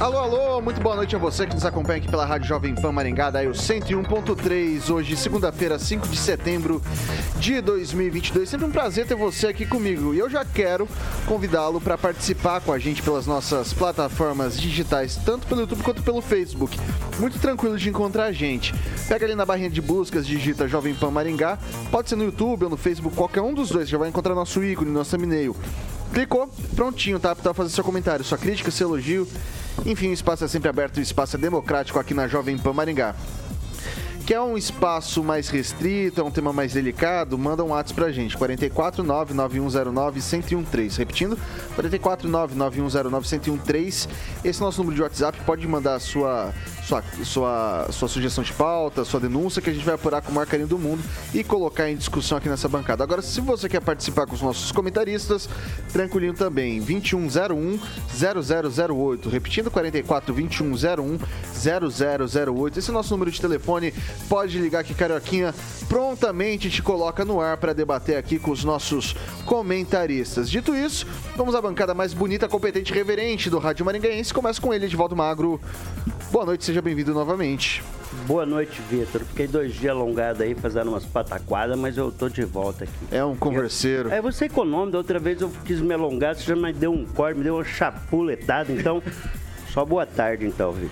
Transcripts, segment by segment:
Alô, alô, muito boa noite a você que nos acompanha aqui pela Rádio Jovem Pan Maringá, daí o 101.3, hoje, segunda-feira, 5 de setembro de 2022. Sempre um prazer ter você aqui comigo e eu já quero convidá-lo para participar com a gente pelas nossas plataformas digitais, tanto pelo YouTube quanto pelo Facebook. Muito tranquilo de encontrar a gente. Pega ali na barrinha de buscas, digita Jovem Pan Maringá, pode ser no YouTube ou no Facebook, qualquer um dos dois, já vai encontrar nosso ícone, nosso thumbnail. Clicou, prontinho, tá? Para fazer seu comentário, sua crítica, seu elogio enfim, o espaço é sempre aberto, o espaço é democrático aqui na Jovem Pan Maringá. Quer um espaço mais restrito, é um tema mais delicado? Manda um WhatsApp pra gente, 449-9109-1013. Repetindo, 449-9109-1013. Esse é o nosso número de WhatsApp. Pode mandar a sua, sua, sua, sua sugestão de pauta, sua denúncia, que a gente vai apurar com o maior carinho do mundo e colocar em discussão aqui nessa bancada. Agora, se você quer participar com os nossos comentaristas, tranquilinho também, 2101 0008. Repetindo, 44 2101 0008. Esse é o nosso número de telefone pode ligar que Carioquinha prontamente te coloca no ar para debater aqui com os nossos comentaristas. Dito isso, vamos à bancada mais bonita, competente e reverente do Rádio Maringaense. Começa com ele, Edivaldo Magro. Boa noite, seja bem-vindo novamente. Boa noite, Vitor. Fiquei dois dias alongados aí fazendo umas pataquadas, mas eu tô de volta aqui. É um converseiro. Eu, é, você econômico, da outra vez eu quis me alongar, você já me deu um corte, me deu uma chapuletada, então. só boa tarde, então, Vitor.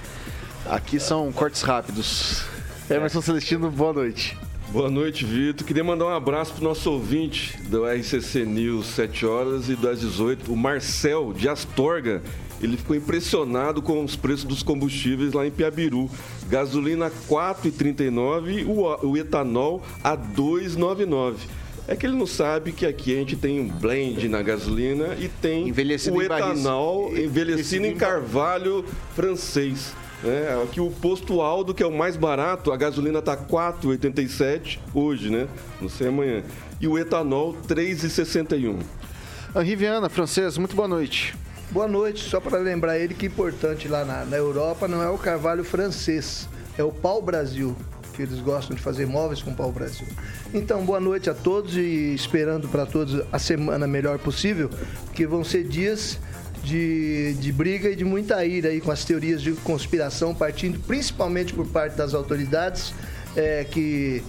Aqui são cortes rápidos. Emerson Celestino, boa noite. Boa noite, Vitor. Queria mandar um abraço para o nosso ouvinte do RCC News 7 horas e das 18, o Marcel de Astorga. Ele ficou impressionado com os preços dos combustíveis lá em Piabiru. Gasolina 4,39 e o etanol a 2,99. É que ele não sabe que aqui a gente tem um blend na gasolina e tem o etanol envelhecido em carvalho francês. É, aqui o posto Aldo, que é o mais barato, a gasolina está 4,87 hoje, né? Não sei amanhã. E o etanol 3,61. Henri Viana, francês, muito boa noite. Boa noite, só para lembrar ele que é importante lá na, na Europa não é o carvalho francês, é o pau Brasil que eles gostam de fazer móveis com pau Brasil. Então, boa noite a todos e esperando para todos a semana melhor possível, porque vão ser dias de, de briga e de muita ira aí com as teorias de conspiração, partindo principalmente por parte das autoridades é, que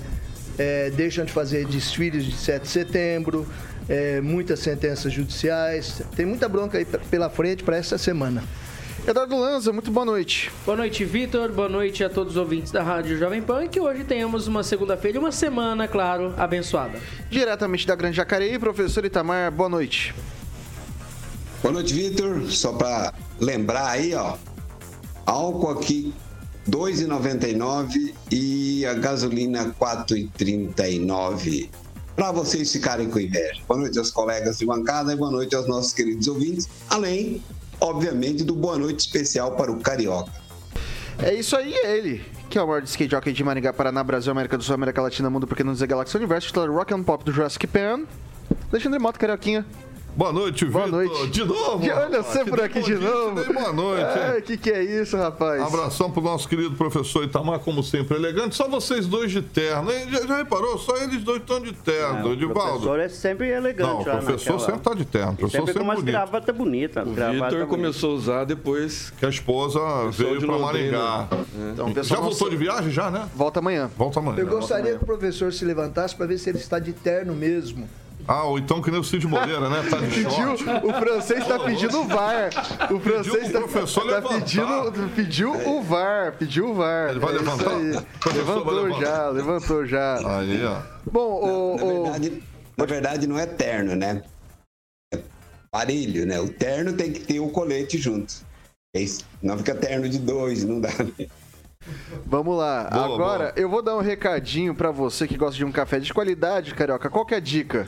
é, deixam de fazer desfiles de 7 de setembro, é, muitas sentenças judiciais. Tem muita bronca aí pela frente para essa semana. Eduardo Lanza, muito boa noite. Boa noite, Vitor. Boa noite a todos os ouvintes da Rádio Jovem Pan. Que hoje tenhamos uma segunda-feira e uma semana, claro, abençoada. Diretamente da Grande Jacareí, professor Itamar, boa noite. Boa noite, Vitor. Só para lembrar aí, ó, álcool aqui 2,99 e a gasolina 4,39. Para vocês ficarem com inveja. Boa noite aos colegas de bancada e boa noite aos nossos queridos ouvintes. Além, obviamente, do boa noite especial para o Carioca. É isso aí, ele que é o maior skate jockey de Maringá, Paraná, Brasil, América do Sul, América Latina, Mundo, porque não dizer Galáxia Universo, titular Rock and Pop do Jurassic Pan. Alexandre Moto, Carioquinha. Boa noite, Boa Vitor. noite. De novo. De, olha você por aqui de novo. Boa noite. O que, que é isso, rapaz? Abração pro nosso querido professor Itamar, como sempre, elegante. Só vocês dois de terno. Já, já reparou? Só eles dois estão de terno, é, O professor é sempre elegante. Não, o professor naquela... sempre tá de terno. O professor sempre, sempre com umas gravata bonita. O Vitor começou a usar depois que a esposa veio para Maringá. É. Então, já voltou de viagem já, né? Volta amanhã. Volta amanhã. Eu gostaria amanhã. que o professor se levantasse para ver se ele está de terno mesmo. Ah, ou então que nem o Cid Moreira, né? Tá de pediu, o francês tá pedindo o VAR. O francês pediu tá, professor tá pedindo, pediu o VAR, pediu o VAR. Ele vai é levantar? Levantou vai já, levantou já. Aí, ó. Bom, o, na, verdade, na verdade não é terno, né? parelho, né? O terno tem que ter o colete junto. Esse- Não fica terno de dois, não dá. né? Vamos lá. Boa, Agora, boa. eu vou dar um recadinho pra você que gosta de um café de qualidade, Carioca. Qual que é a dica?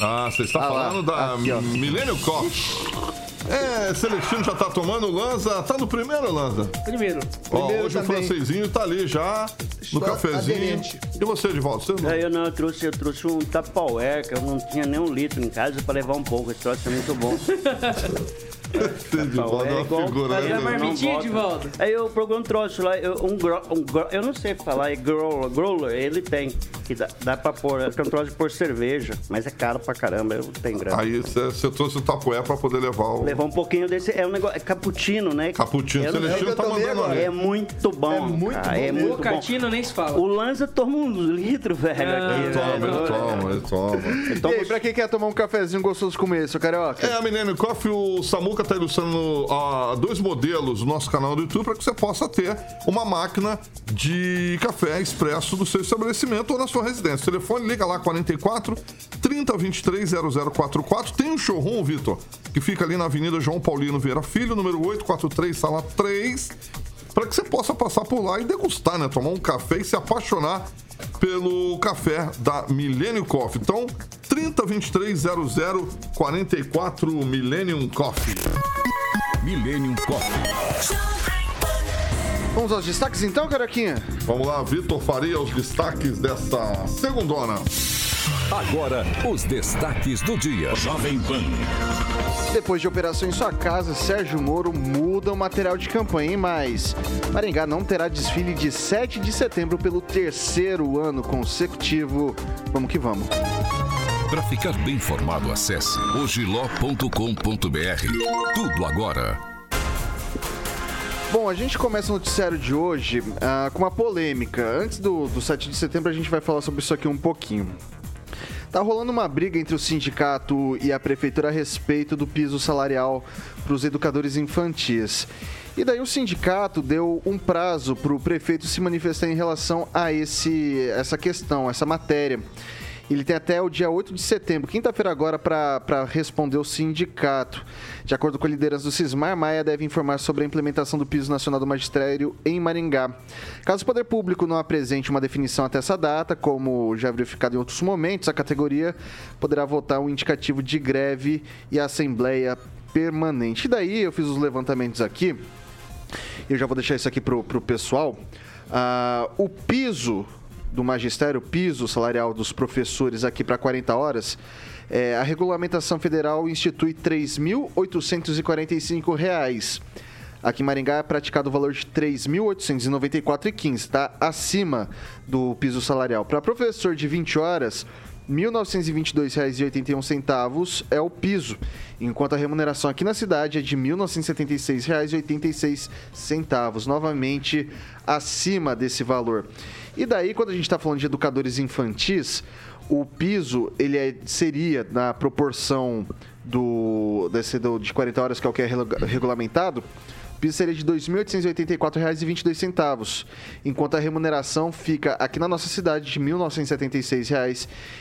Ah, você está Ah lá, falando da aqui. Millennium Coffee. É, Celestino já tá tomando, Lanza. Tá no primeiro, Lanza? Primeiro. Ó, Primeiro hoje também. o francesinho tá ali já, no Só cafezinho. aderente. E você, de volta? Você não? É, eu não, eu trouxe, eu trouxe um Tupperware, que eu não tinha nem um litro em casa pra levar um pouco. Esse troço é muito bom. Volta é é uma igual- figura, E né? a marmitinha volta? Aí eu procurei um troço lá, eu, um, gro, um gro- eu não sei falar, é growler, growler, ele tem, que dá, dá pra pôr, é que é um troço de pôr cerveja, mas é caro pra caramba, eu não tenho grana. Aí você você trouxe o tapoé pra poder levar o Levar um pouquinho desse, é um negócio, é cappuccino, né? cappuccino. Eu não- Celestino eu tá mandando agora. ali. É muito bom. É muito cara, bom é muito bom. Bocatina nem se fala. O Lanza toma uns litros, velho, Ah, aqui. Ele toma, ele toma, ele toma. Então, e aí, pra quem quer tomar um cafezinho gostoso como esse, ô Carioca? É, a Millennium Coffee, o Samuca tá ilustrando ó, dois modelos no nosso canal do YouTube para que você possa ter uma máquina de café expresso do seu estabelecimento ou na sua residência. Telefone, liga lá 44 30 23 0044. Tem um showroom, Vitor, que fica ali na Avenida João Paulino Vieira Filho, número 843, sala 3, para que você possa passar por lá e degustar, né? Tomar um café e se apaixonar pelo café da Millennium Coffee. Então, 30 23 00 44 Millennium Coffee. Millennium Coffee. Vamos aos destaques então, Carioquinha? Vamos lá, Vitor Faria, os destaques dessa segundona. Agora, os destaques do dia. Jovem Pan. Depois de operação em sua casa, Sérgio Moro muda o material de campanha, hein? Mas Maringá não terá desfile de 7 de setembro pelo terceiro ano consecutivo. Vamos que vamos. Para ficar bem informado, acesse ogiló.com.br. Tudo agora. Bom, a gente começa o noticiário de hoje ah, com uma polêmica. Antes do, do 7 de setembro, a gente vai falar sobre isso aqui um pouquinho. Tá rolando uma briga entre o sindicato e a prefeitura a respeito do piso salarial para os educadores infantis. E daí o sindicato deu um prazo para o prefeito se manifestar em relação a esse, essa questão, essa matéria. Ele tem até o dia 8 de setembro, quinta-feira agora, para responder o sindicato. De acordo com a liderança do Cismar, Maia deve informar sobre a implementação do piso nacional do magistério em Maringá. Caso o poder público não apresente uma definição até essa data, como já verificado em outros momentos, a categoria poderá votar um indicativo de greve e assembleia permanente. E daí eu fiz os levantamentos aqui. Eu já vou deixar isso aqui pro, pro pessoal. Ah, o piso do magistério, piso salarial dos professores aqui para 40 horas, é, a regulamentação federal institui R$ 3.845. Aqui em Maringá é praticado o valor de R$ 3.894,15, tá? Acima do piso salarial. Para professor de 20 horas, R$ 1.922,81 é o piso, enquanto a remuneração aqui na cidade é de R$ 1.976,86, novamente acima desse valor. E daí, quando a gente está falando de educadores infantis, o piso ele é- seria na proporção do, desse do- de 40 horas, que é o que é regu- regulamentado, o piso seria de R$ 2.884,22, enquanto a remuneração fica aqui na nossa cidade de R$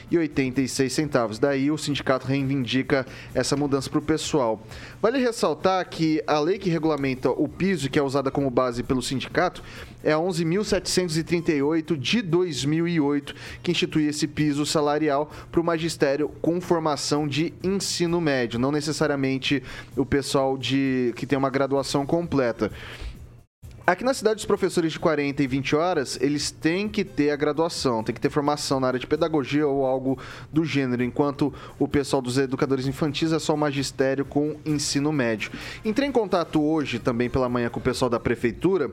1.976,86. Daí o sindicato reivindica essa mudança para o pessoal. Vale ressaltar que a lei que regulamenta o piso, que é usada como base pelo sindicato, é a 11.738 de 2008, que institui esse piso salarial para o magistério com formação de ensino médio, não necessariamente o pessoal de que tem uma graduação completa. Aqui na cidade, os professores de 40 e 20 horas, eles têm que ter a graduação, tem que ter formação na área de pedagogia ou algo do gênero, enquanto o pessoal dos educadores infantis é só magistério com ensino médio. Entrei em contato hoje, também pela manhã, com o pessoal da prefeitura,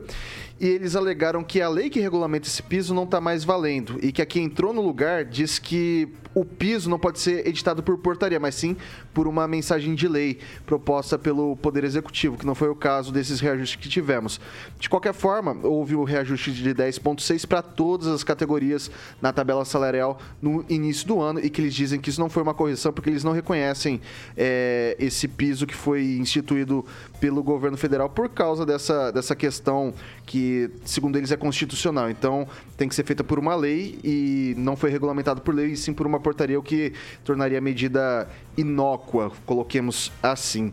e eles alegaram que a lei que regulamenta esse piso não está mais valendo, e que a que entrou no lugar diz que o piso não pode ser editado por portaria, mas sim por uma mensagem de lei proposta pelo Poder Executivo, que não foi o caso desses reajustes que tivemos. De qualquer forma, houve o reajuste de 10,6 para todas as categorias na tabela salarial no início do ano e que eles dizem que isso não foi uma correção porque eles não reconhecem é, esse piso que foi instituído pelo governo federal por causa dessa, dessa questão que, segundo eles, é constitucional. Então, tem que ser feita por uma lei e não foi regulamentado por lei, e sim por uma portaria, o que tornaria a medida inócua, coloquemos assim.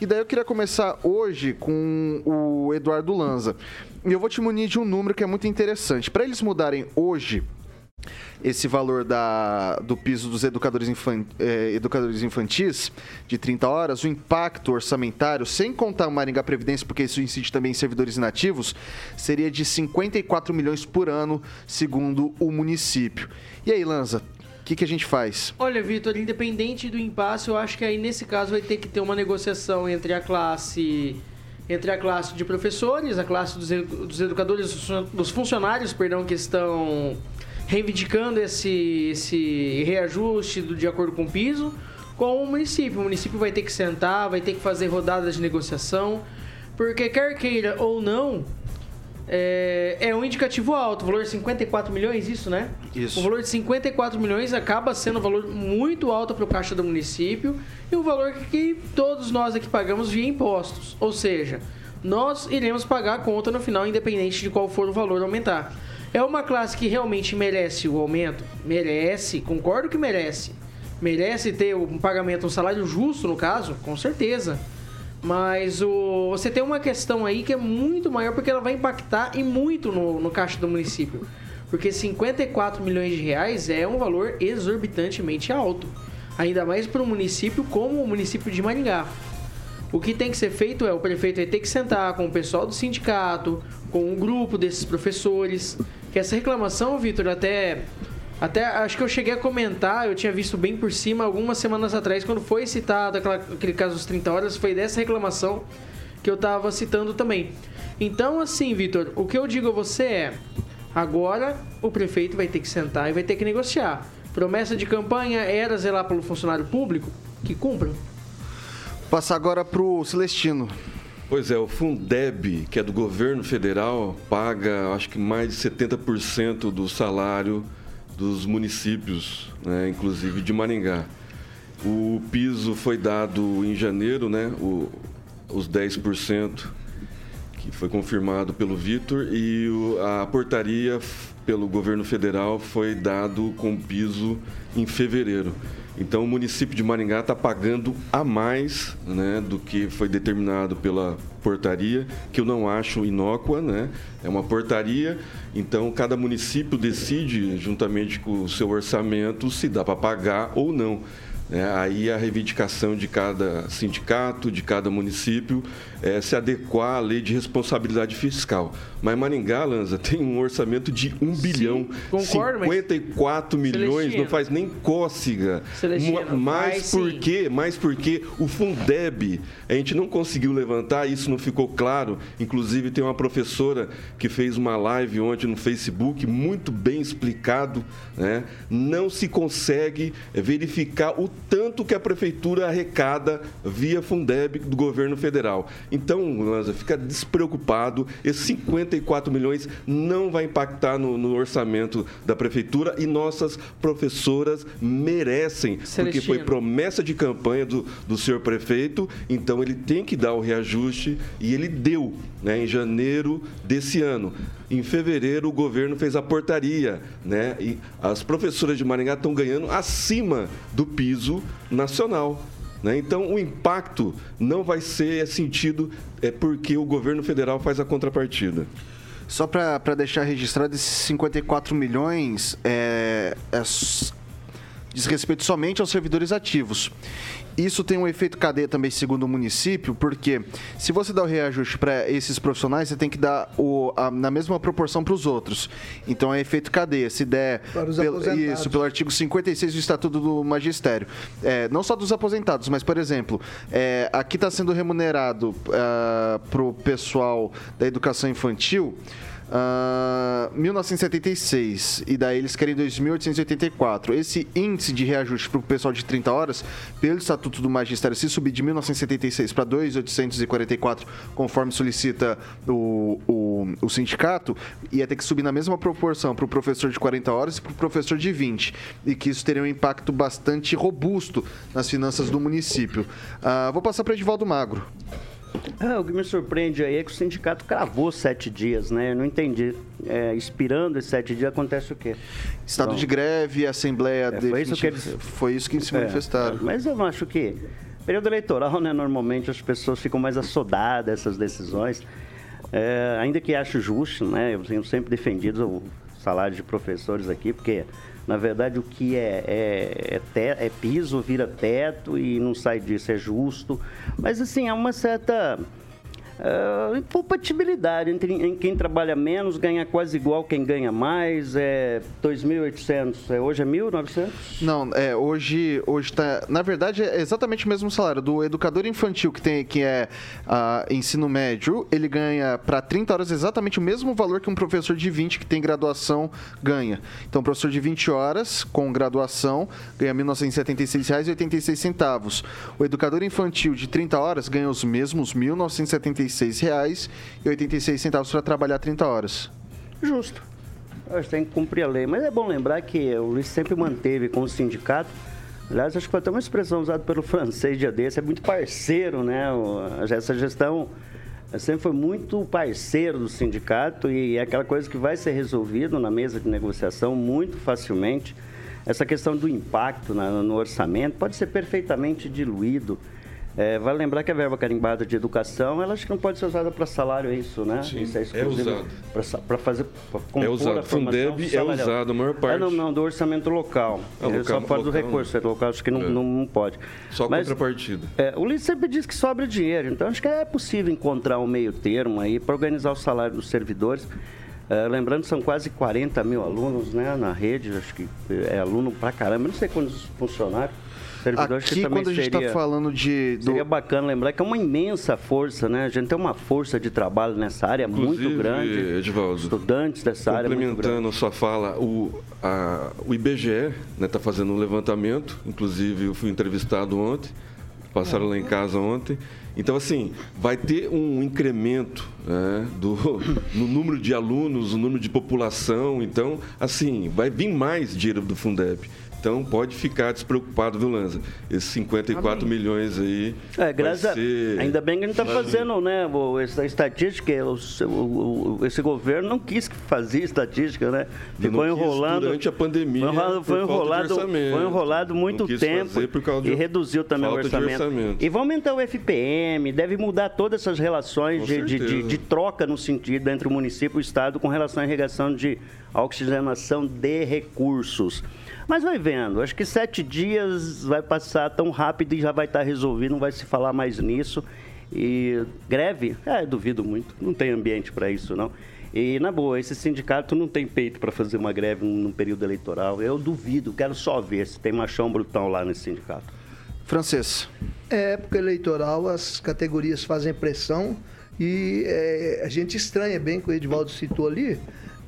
E daí eu queria começar hoje com o Eduardo Lanza. E eu vou te munir de um número que é muito interessante. Para eles mudarem hoje esse valor da, do piso dos educadores, infan, eh, educadores infantis de 30 horas, o impacto orçamentário, sem contar o Maringá Previdência, porque isso incide também em servidores inativos, seria de 54 milhões por ano, segundo o município. E aí, Lanza, o que, que a gente faz? Olha, Vitor, independente do impasse, eu acho que aí nesse caso vai ter que ter uma negociação entre a classe entre a classe de professores, a classe dos, edu- dos educadores, dos funcionários, perdão, que estão reivindicando esse, esse reajuste do, de acordo com o piso, com o município. O município vai ter que sentar, vai ter que fazer rodadas de negociação, porque quer queira ou não, é, é um indicativo alto, o valor de 54 milhões, isso, né? Isso. O valor de 54 milhões acaba sendo um valor muito alto para o caixa do município e um valor que todos nós aqui pagamos via impostos. Ou seja, nós iremos pagar a conta no final, independente de qual for o valor aumentar. É uma classe que realmente merece o aumento? Merece, concordo que merece. Merece ter um pagamento, um salário justo, no caso? Com certeza. Mas o, você tem uma questão aí que é muito maior porque ela vai impactar e muito no, no caixa do município. Porque 54 milhões de reais é um valor exorbitantemente alto. Ainda mais para um município como o município de Maringá. O que tem que ser feito é o prefeito ter que sentar com o pessoal do sindicato, com um grupo desses professores. Que essa reclamação, Vitor, até até acho que eu cheguei a comentar, eu tinha visto bem por cima algumas semanas atrás, quando foi citado aquela- aquele caso dos 30 horas, foi dessa reclamação que eu tava citando também. Então, assim, Vitor, o que eu digo a você é: agora o prefeito vai ter que sentar e vai ter que negociar. Promessa de campanha era zelar pelo funcionário público, que cumpra. Passar agora pro Celestino. Pois é, o Fundeb, que é do governo federal, paga acho que mais de 70% do salário dos municípios, né, inclusive de Maringá. O piso foi dado em janeiro, né, o- os 10%, que foi confirmado pelo Vitor, e o- a portaria pelo governo federal foi dado com piso em fevereiro. Então, o município de Maringá está pagando a mais né, do que foi determinado pela portaria, que eu não acho inócua, né? É uma portaria, então cada município decide, juntamente com o seu orçamento, se dá para pagar ou não. né? aí a reivindicação de cada sindicato, de cada município, é se adequar à lei de responsabilidade fiscal. Mas Maringá, Lanza, tem um orçamento de 1 bilhão, concordo, mas- 54 milhões, Celestino. não faz nem cócega. Celestino, Ma- Mas faz por sim. quê? Mais porque o Fundeb, a gente não conseguiu levantar, isso não ficou claro. Inclusive, tem uma professora que fez uma live ontem no Facebook, muito bem explicado. Né? Não se consegue eh, verificar o tanto que a prefeitura arrecada via Fundeb do governo federal. Então, Lanza, fica despreocupado. Esses 54 milhões não vai impactar no, no orçamento da prefeitura e nossas professoras merecem, porque Celestino. foi promessa de campanha do, do senhor prefeito, então ele tem que dar o reajuste e ele deu né, em janeiro desse ano. Em fevereiro, o governo fez a portaria, né? E as professoras de Maringá estão ganhando acima do piso nacional. Né? Então, o impacto não vai ser sentido é porque o governo federal faz a contrapartida. Só para deixar registrado, esses 54 milhões é, é diz respeito somente aos servidores ativos. Isso tem um efeito cadeia também, segundo o município, porque se você dá o reajuste para esses profissionais, você tem que dar o, a- na mesma proporção para os outros. Então é efeito cadeia. Se der Para os pelo, isso, pelo artigo 56 do Estatuto do Magistério. É, não só dos aposentados, mas, por exemplo, é, aqui está sendo remunerado para o pessoal da educação infantil ah, 1976 e daí eles querem 2.884. Esse índice de reajuste para o pessoal de 30 horas, pelo Estatuto do Magistério, se subir de 1976 para 2.844, conforme solicita o, o, o sindicato, ia ter que subir na mesma proporção para o professor de 40 horas e para o professor de 20. E que isso teria um impacto bastante robusto nas finanças do município. Ah, vou passar para Edivaldo Magro. Ah, o que me surpreende aí é que o sindicato cravou sete dias, né? Eu não entendi. É, expirando esses sete dias, acontece o quê? Estado Então, de greve, Assembleia É, foi isso que eles- foi isso que se é, manifestaram. Mas eu acho que. Período eleitoral, né? Normalmente as pessoas ficam mais assodadas essas decisões. É, ainda que acho justo, né? Eu tenho sempre defendido o salário de professores aqui, porque na verdade o que é, é, é, te- é piso vira teto e não sai disso, é justo. Mas assim, há uma certa ah, incompatibilidade entre em quem trabalha menos ganha quase igual quem ganha mais. É 2.800, é, hoje é 1.900? Não, é, hoje, hoje tá. Na verdade, é exatamente o mesmo salário. Do educador infantil, que, tem, que é ah, ensino médio, ele ganha para 30 horas exatamente o mesmo valor que um professor de 20 que tem graduação ganha. Então, o professor de 20 horas, com graduação, ganha R$ 1.976,86. O educador infantil de 30 horas ganha os mesmos R$ 1.976,86 para trabalhar 30 horas. Justo. Que tem que cumprir a lei. Mas é bom lembrar que o Luiz sempre manteve com o sindicato. Aliás, acho que foi até uma expressão usada pelo francês dia desse. É muito parceiro, né? Essa gestão sempre foi muito parceiro do sindicato e é aquela coisa que vai ser resolvido na mesa de negociação muito facilmente. Essa questão do impacto no orçamento pode ser perfeitamente diluído. É, vale lembrar que a verba carimbada de educação, ela acho que não pode ser usada para salário, é isso, né? Sim, isso é é usado. Para fazer. Pra compor É usado. a Fundeb é usado a maior parte. É, não, não, do orçamento local. Ele local- só fora do recurso. né? Local acho que não, É. não, não pode. Só Mas, contrapartida. é, o Luiz sempre diz que sobra dinheiro, então acho que é possível encontrar um meio termo aí para organizar o salário dos servidores. É, lembrando, são quase 40 mil alunos né, na rede, acho que é aluno pra caramba, não sei quantos funcionários. Servidor, acho que Aqui, também quando a gente está seria- falando de. do- Seria bacana lembrar que é uma imensa força, né? A gente tem uma força de trabalho nessa área muito Inclusive, grande. Edivaldo, Estudantes dessa área muito grande. Complementando a sua fala, o, a- o IBGE está fazendo um levantamento, inclusive eu fui entrevistado ontem, passaram lá em casa ontem. Então, assim, vai ter um incremento né, do, no número de alunos, no número de população. Então, assim, vai vir mais dinheiro do Fundeb. Então, pode ficar despreocupado, viu, Lanza? Esses 54 milhões aí. É, graças ser... Ainda bem que a gente está fazendo, né? Essa estatística, esse governo não quis fazer estatística, né? Ficou enrolando. durante a pandemia, Foi foi enrolado, foi enrolado muito tempo e reduziu também o orçamento. orçamento. E vai aumentar o FPM, deve mudar todas essas relações de, de, de- de troca no sentido entre o município e o Estado com relação à irrigação de oxigenação de recursos. Mas vai vendo, acho que sete dias vai passar tão rápido e já vai estar resolvido, não vai se falar mais nisso. E greve? É, duvido muito, não tem ambiente para isso não. E na boa, esse sindicato não tem peito para fazer uma greve num período eleitoral. Eu duvido, quero só ver se tem machão brutão lá nesse sindicato. Francês. É época eleitoral, as categorias fazem pressão e é, a gente estranha bem que o Edivaldo citou ali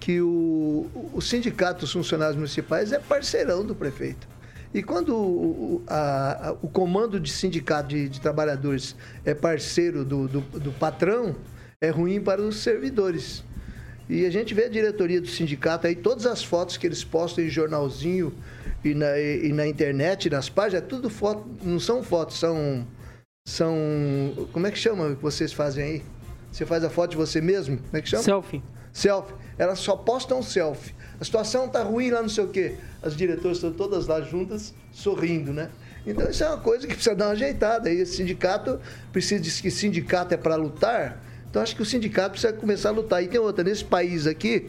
que o, o sindicato dos funcionários municipais é parceirão do prefeito. E quando o, a- a- o comando de sindicato de, de trabalhadores é parceiro do, do, do patrão, é ruim para os servidores. E a gente vê a diretoria do sindicato aí, todas as fotos que eles postam em jornalzinho e na, e e na internet, nas páginas, é tudo foto, não são fotos, são. São. Como é que chama que vocês fazem aí? Você faz a foto de você mesmo? Como é que chama? Selfie. Selfie. Elas só postam selfie. A situação tá ruim lá, não sei o quê. As diretoras estão todas lá juntas, sorrindo, né? Então isso é uma coisa que precisa dar uma ajeitada. E esse sindicato precisa dizer que sindicato é para lutar. Então acho que o sindicato precisa começar a lutar. E tem outra, nesse país aqui,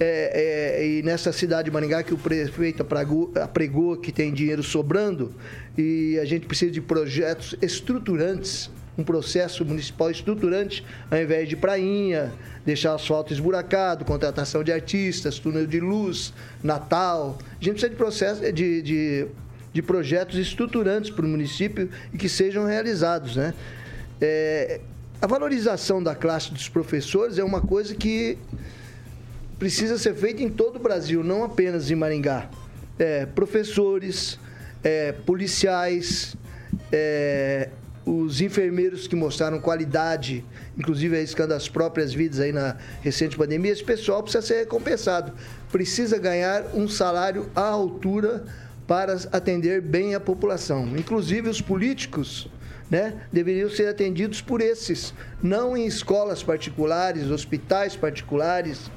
é, é, e nessa cidade de Maringá que o prefeito apregou, apregou que tem dinheiro sobrando, e a gente precisa de projetos estruturantes um processo municipal estruturante, ao invés de prainha, deixar asfalto esburacado, contratação de artistas, túnel de luz, Natal. A gente precisa de, processo, de, de, de projetos estruturantes para o município e que sejam realizados. Né? É, a valorização da classe dos professores é uma coisa que precisa ser feita em todo o Brasil, não apenas em Maringá. É, professores, é, policiais, é, os enfermeiros que mostraram qualidade, inclusive arriscando as próprias vidas aí na recente pandemia, esse pessoal precisa ser recompensado. Precisa ganhar um salário à altura para atender bem a população. Inclusive os políticos né, deveriam ser atendidos por esses, não em escolas particulares, hospitais particulares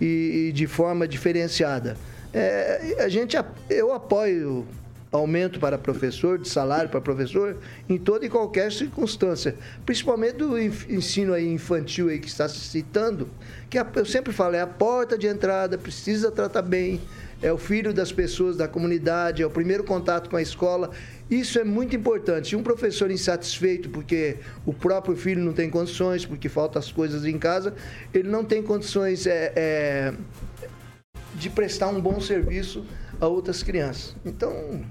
e, e de forma diferenciada. É, a gente, eu apoio aumento para professor, de salário para professor, em toda e qualquer circunstância. Principalmente do ensino aí infantil aí que está se citando, que eu sempre falo, é a porta de entrada, precisa tratar bem, é o filho das pessoas da comunidade, é o primeiro contato com a escola. Isso é muito importante. Um professor insatisfeito porque o próprio filho não tem condições, porque faltam as coisas em casa, ele não tem condições é, é, de prestar um bom serviço a outras crianças. Então,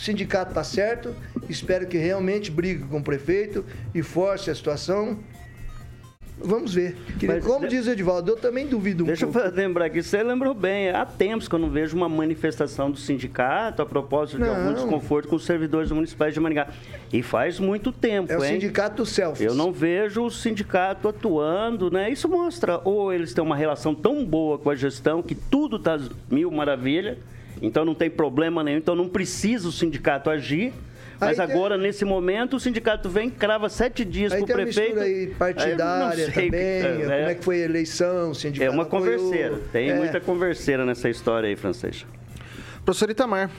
o sindicato está certo, espero que realmente brigue com o prefeito e force a situação. Vamos ver. Mas, Como diz o Edivaldo, eu também duvido um deixa pouco. Deixa eu lembrar aqui, você lembrou bem, há tempos que eu não vejo uma manifestação do sindicato a propósito de não. algum desconforto com os servidores municipais de Maringá. E faz muito tempo, É o hein? sindicato do Selfies. Eu não vejo o sindicato atuando, né? Isso mostra ou eles têm uma relação tão boa com a gestão que tudo está mil maravilha, então não tem problema nenhum, então não precisa o sindicato agir. Mas aí agora, tem... nesse momento, o sindicato vem, crava sete dias para o prefeito. Aí partidária aí também, é, como é que foi a eleição, o sindicato É uma converseira, tem é. muita converseira nessa história aí, francês. Professor Itamar.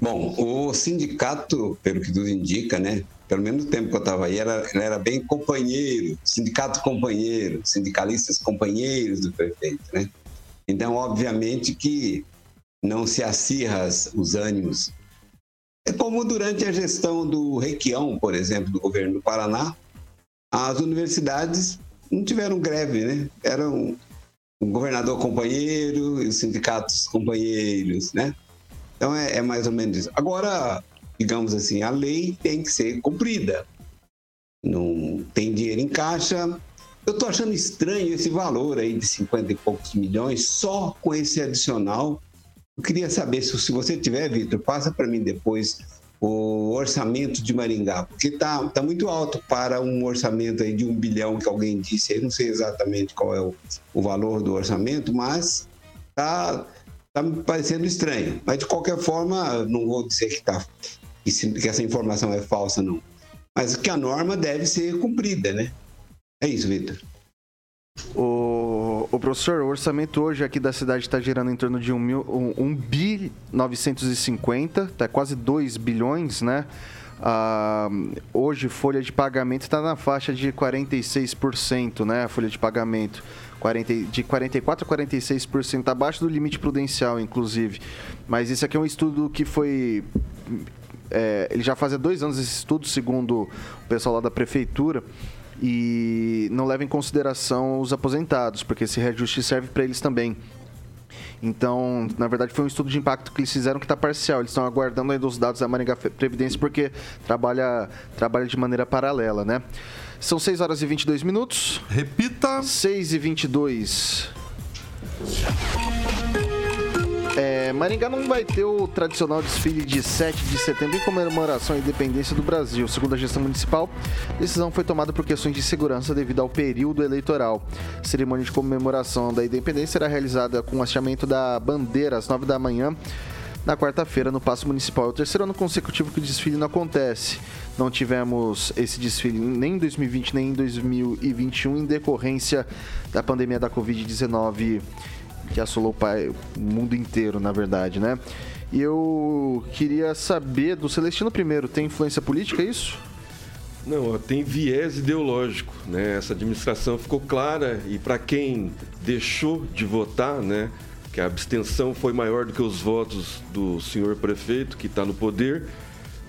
Bom, o sindicato, pelo que tudo indica, né? Pelo menos no tempo que eu estava aí, era, era bem companheiro, sindicato companheiro, sindicalistas companheiros do prefeito, né? Então, obviamente que não se acirra os ânimos. É como durante a gestão do Requião, por exemplo, do governo do Paraná, as universidades não tiveram greve, né? Eram o governador companheiro e os sindicatos companheiros, né? Então é, é mais ou menos isso. Agora, digamos assim, a lei tem que ser cumprida. Não tem dinheiro em caixa. Eu estou achando estranho esse valor aí de 50 e poucos milhões só com esse adicional eu queria saber se, se você tiver, Vitor, passa para mim depois o orçamento de Maringá, porque está tá muito alto para um orçamento aí de um bilhão que alguém disse, eu não sei exatamente qual é o, o valor do orçamento, mas está tá me parecendo estranho. Mas de qualquer forma, não vou dizer que, tá, que, se, que essa informação é falsa, não. Mas que a norma deve ser cumprida, né? É isso, Vitor. O, o professor, o orçamento hoje aqui da cidade está girando em torno de 1 mil, um, um bi 950, tá quase 2 bilhões, né? Ah, hoje folha de pagamento está na faixa de 46%, né? A folha de pagamento 40, de 44 a 46%, abaixo do limite prudencial, inclusive. Mas isso aqui é um estudo que foi é, ele já fazia dois anos esse estudo, segundo o pessoal lá da prefeitura e não leva em consideração os aposentados, porque esse reajuste serve para eles também. Então, na verdade, foi um estudo de impacto que eles fizeram que está parcial. Eles estão aguardando ainda os dados da Maringá Previdência porque trabalha, trabalha de maneira paralela, né? São 6 horas e 22 minutos. Repita. 6 e 22. É, Maringá não vai ter o tradicional desfile de 7 de setembro em comemoração à independência do Brasil. Segundo a gestão municipal, a decisão foi tomada por questões de segurança devido ao período eleitoral. A cerimônia de comemoração da independência será realizada com o hasteamento da bandeira às 9 da manhã na quarta-feira no Paço Municipal. É o terceiro ano consecutivo que o desfile não acontece. Não tivemos esse desfile nem em 2020 nem em 2021 em decorrência da pandemia da Covid-19 que assolou o, pai, o mundo inteiro, na verdade, né? E eu queria saber do Celestino primeiro, tem influência política é isso? Não, tem viés ideológico, né? Essa administração ficou clara e para quem deixou de votar, né? Que a abstenção foi maior do que os votos do senhor prefeito que está no poder,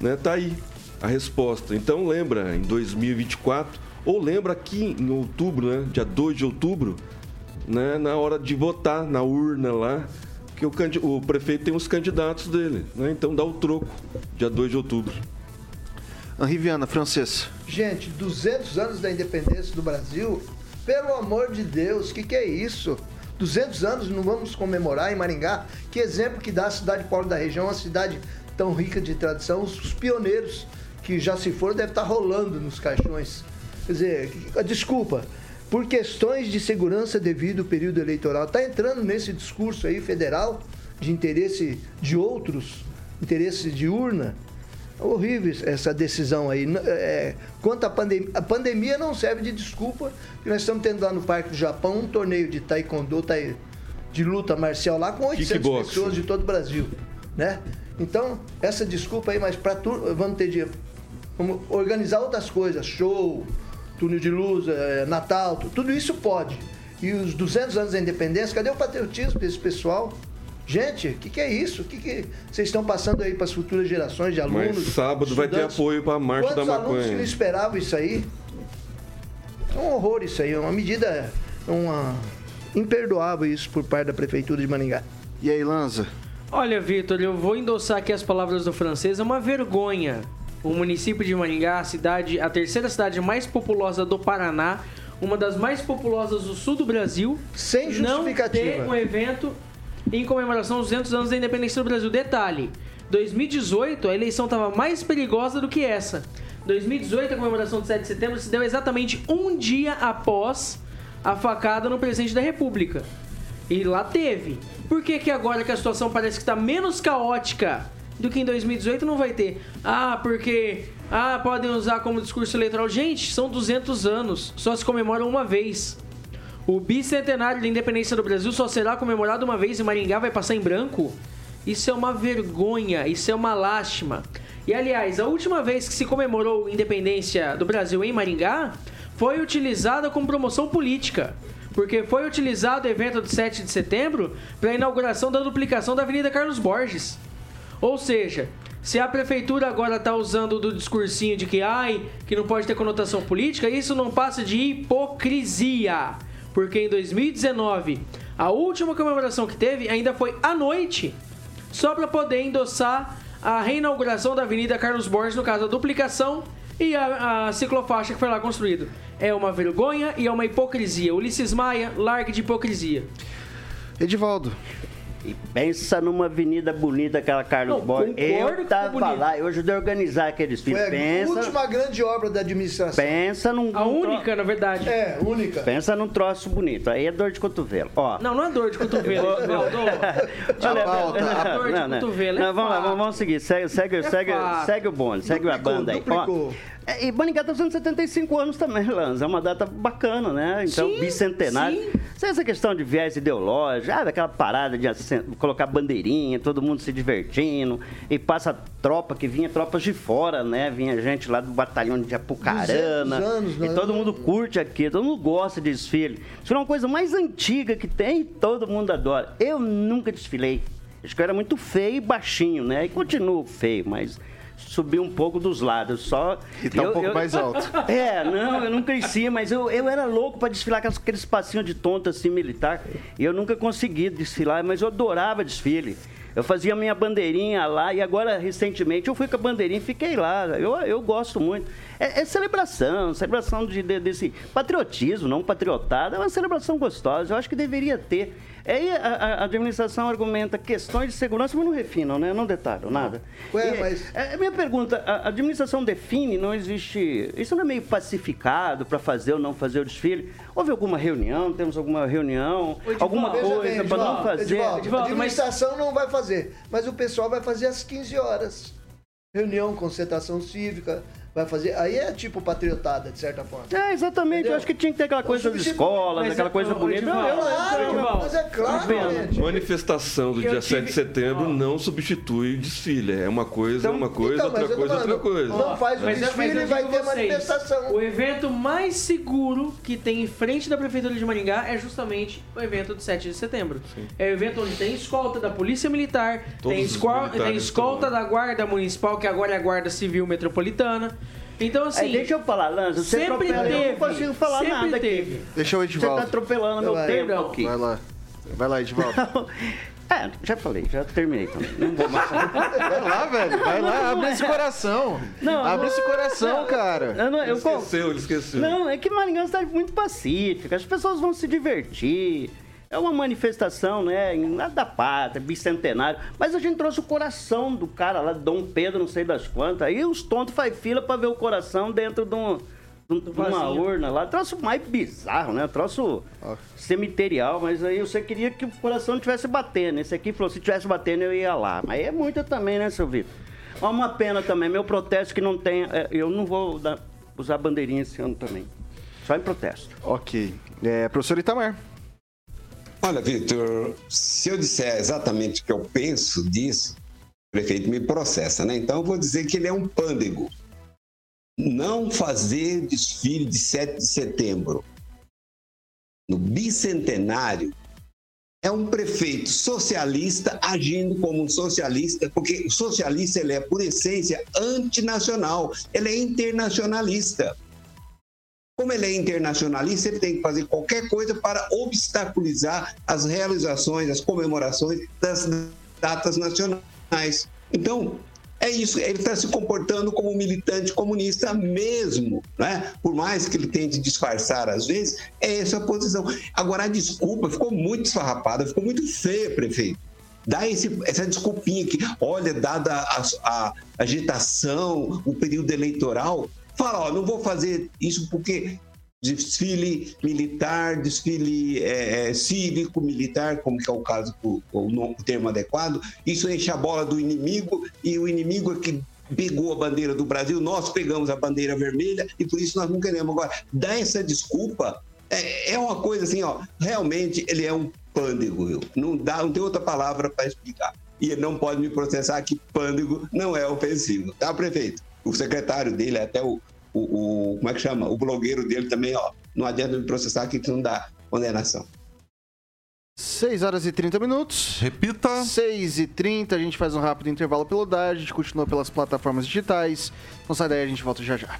né? Tá aí a resposta. Então lembra, em 2024 ou lembra aqui em outubro, né? Dia 2 de outubro, né, na hora de votar na urna lá, que o, o prefeito tem os candidatos dele. Né? Então dá o troco, dia 2 de outubro. Henri Viana, francês. Gente, 200 anos da independência do Brasil, pelo amor de Deus, o que, que é isso? 200 anos não vamos comemorar em Maringá? Que exemplo que dá a cidade polo da região, uma cidade tão rica de tradição, os pioneiros que já se foram devem estar rolando nos caixões. Quer dizer, desculpa, por questões de segurança devido ao período eleitoral, está entrando nesse discurso aí federal de interesse de outros, interesse de urna. É horrível essa decisão aí. É, quanto à pandemia, a pandemia não serve de desculpa, nós estamos tendo lá no Parque do Japão um torneio de taekwondo, de luta marcial lá com 800 Kickbox. pessoas de todo o Brasil, né? Então, essa desculpa aí, mas para tudo, vamos ter dia, vamos organizar outras coisas, show, túnel de luz, é, Natal, tu- tudo isso pode. E os 200 anos da independência, cadê o patriotismo desse pessoal? Gente, o que, que é isso? O que, que vocês estão passando aí para as futuras gerações de alunos? Mas sábado vai ter estudantes? apoio para a marcha da Quantos alunos que maconha. não esperavam isso aí? É um horror isso aí, é uma medida uma imperdoável isso por parte da prefeitura de Maringá. E aí, Lanza? Olha, Vitor, eu vou endossar aqui as palavras do francês. É uma vergonha o município de Maringá, a cidade, a terceira cidade mais populosa do Paraná, uma das mais populosas do sul do Brasil, Sem não justificativa. ter um evento em comemoração aos 200 anos da independência do Brasil. Detalhe, 2018 a eleição estava mais perigosa do que essa. 2018, a comemoração de 7 de setembro se deu exatamente um dia após a facada no presidente da República. E lá teve. Por que, que agora que a situação parece que está menos caótica do que em 2018 não vai ter? Ah, porque... Ah, podem usar como discurso eleitoral. Gente, são 200 anos. Só se comemoram uma vez. O bicentenário da independência do Brasil só será comemorado uma vez e Maringá vai passar em branco? Isso é uma vergonha, isso é uma lástima. E aliás, a última vez que se comemorou a independência do Brasil em Maringá foi utilizada como promoção política. Porque foi utilizado o evento do 7 de setembro para a inauguração da duplicação da Avenida Carlos Borges. Ou seja, se a prefeitura agora está usando do discursinho de que ai, que não pode ter conotação política, isso não passa de hipocrisia. Porque em 2019, a última comemoração que teve ainda foi à noite, só para poder endossar a reinauguração da Avenida Carlos Borges, no caso a duplicação e a, a ciclofaixa que foi lá construído. É uma vergonha e é uma hipocrisia. Ulisses Maia, largue de hipocrisia. Edivaldo. E pensa numa avenida bonita, aquela Carlos Não, Borges. Eu tá tava lá, eu ajudei a organizar aquele desfile. Foi a Pensa, última grande obra da administração. pensa num, A num tro- única, na verdade. É, única. Pensa num troço bonito. Aí é dor de cotovelo. Ó. Não, não é dor de cotovelo. A pauta, não, a- dor de cotovelo, é Não, vamos lá, vamos, vamos seguir. Segue, segue, segue, fato. segue o bonde, segue a Duplicou, banda aí. duplicou. Ó, é, e Maringá tá fazendo 75 anos também, Lanza. É uma data bacana, né? Então, Sim, bicentenário. sim. Sabe essa questão de viés ideológico, ah, daquela parada de assim, colocar bandeirinha, todo mundo se divertindo, e passa tropa que vinha, tropas de fora, né? Vinha gente lá do batalhão de Apucarana. 200 anos, e né? todo mundo curte aqui, todo mundo gosta de desfile. Isso é uma coisa mais antiga que tem e todo mundo adora. Eu nunca desfilei. Acho que eu era muito feio e baixinho, né? E continuo feio, mas subi um pouco dos lados. Só. E tá um eu- pouco eu- mais alto. É, não, eu não cresci, mas eu, eu era louco pra desfilar com aqueles passinhos de tonto assim, militar. E eu nunca consegui desfilar, mas eu adorava desfile. Eu fazia minha bandeirinha lá e agora, recentemente, eu fui com a bandeirinha e fiquei lá. Eu, eu gosto muito. É, é celebração, celebração de, de- desse patriotismo, não patriotada. É uma celebração gostosa. Eu acho que deveria ter. Aí a, a- administração argumenta questões de segurança, mas não refinam, né? Não detalham nada. Ué, E- mas- é, minha pergunta, a administração define, não existe. Isso não é meio pacificado para fazer ou não fazer o desfile? Houve alguma reunião? Temos alguma reunião? Edivaldo, alguma coisa para não fazer? Edivaldo, Edivaldo, a administração não vai fazer, mas o pessoal vai fazer às 15 horas. Reunião, concentração cívica, vai fazer. Aí é tipo patriotada, de certa forma. É, exatamente. Entendeu? Eu acho que tinha que ter aquela coisa das substitui- escolas, aquela é- coisa ô, bonita. Não, eu- Claro, Edivaldo, mas é claro, gente. Manifestação do Eu dia tive- 7 de setembro Ó. não substitui desfile. É uma coisa, Então- uma coisa, Então, outra eu coisa, outra falando, coisa. Não faz o Mas é- desfile mas eu e vai ter vocês, manifestação. O evento mais seguro que tem em frente da Prefeitura de Maringá é justamente o evento do 7 de setembro. É o evento onde tem escolta da Polícia Militar, Todos tem, tem escolta estão da Guarda Municipal, que agora é a Guarda Civil Metropolitana. Então, assim, Aí, deixa eu falar, Lanza. Você sempre atropela, eu teve, não consigo falar sempre nada teve. aqui. Deixa o Você tá Edivaldo. atropelando meu Vai, tempo não. aqui. Vai lá. Vai lá, Edivaldo. É, já falei, já terminei também. Não vou mais. Vai lá, velho. Vai lá, abre esse coração. Não, abre não- esse coração, cara. Eu não, Ele eu, esqueceu, ele esqueceu. Não, é que Maringá é uma cidade muito pacífica, as pessoas vão se divertir. É uma manifestação, né? em- Da pátria, bicentenário. Mas a gente trouxe o coração do cara lá, Dom Pedro, não sei das quantas. Aí os tontos faz fila pra ver o coração dentro de, um, de um- uma urna lá. Troço mais bizarro, né? Troço cemiterial. Mas aí você queria que o coração tivesse batendo. Esse aqui falou: se tivesse batendo, eu ia lá. Mas é muito também, né, seu Vitor? Ó, Uma pena também, meu protesto que não tem. é, Eu não vou usar bandeirinha esse ano também. Só em protesto. Ok. É, professor Itamar. Olha, Vitor, se eu disser exatamente o que eu penso disso, o prefeito me processa, né? Então eu vou dizer que ele é um pândego. Não fazer desfile de 7 de setembro no bicentenário é um prefeito socialista agindo como um socialista, porque o socialista ele é por essência antinacional, ele é internacionalista. Como ele é internacionalista, ele tem que fazer qualquer coisa para obstaculizar as realizações, as comemorações das datas nacionais. Então, é isso, ele está se comportando como um militante comunista mesmo, né? Por mais que ele tente disfarçar às vezes, é essa a posição. Agora, a desculpa ficou muito esfarrapada, ficou muito feia, prefeito. Dá esse- essa desculpinha que, olha, dada a, a agitação, o período eleitoral, fala, ó, não vou fazer isso porque desfile militar, desfile é, é, cívico, militar, como que é o caso, o, o termo adequado, isso enche a bola do inimigo e o inimigo é que pegou a bandeira do Brasil, nós pegamos a bandeira vermelha e por isso nós não queremos. Agora, dar essa desculpa é, é uma coisa assim, ó, realmente ele é um pândego, eu. não, dá, não tem outra palavra para explicar. E ele não pode me processar que pândego não é ofensivo, tá, prefeito? O secretário dele, até o, o, o- como é que chama? O blogueiro dele também, ó. Não adianta me processar que não dá condenação. 6 horas e 30 minutos. Repita. 6 e 30 a gente faz um rápido intervalo pelo DAR, a gente continua pelas plataformas digitais. Não sai daí, a gente volta já já.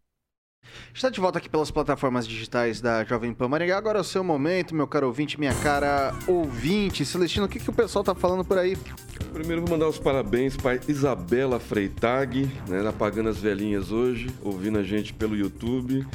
Está de volta aqui pelas plataformas digitais da Jovem Pan Maringá. Agora é o seu momento, meu caro ouvinte, minha cara ouvinte. Celestino, o que, que o pessoal tá falando por aí? Primeiro vou mandar os parabéns para Isabela Freitag, né, apagando as velhinhas hoje, ouvindo a gente pelo YouTube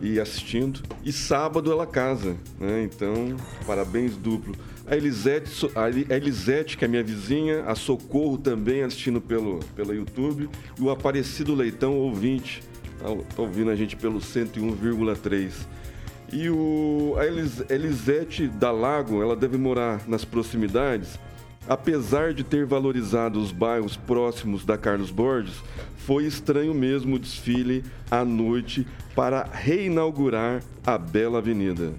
e assistindo. E sábado ela casa, né? Então, parabéns duplo. A Elisete, a Elisete, que é minha vizinha, a Socorro também assistindo pelo, pelo YouTube, e o Aparecido Leitão, ouvinte, tá, tá ouvindo a gente pelo 101,3. E o, a Elis, Elisete da Lago, ela deve morar nas proximidades. Apesar de ter valorizado os bairros próximos da Carlos Borges, foi estranho mesmo o desfile à noite para reinaugurar a bela avenida.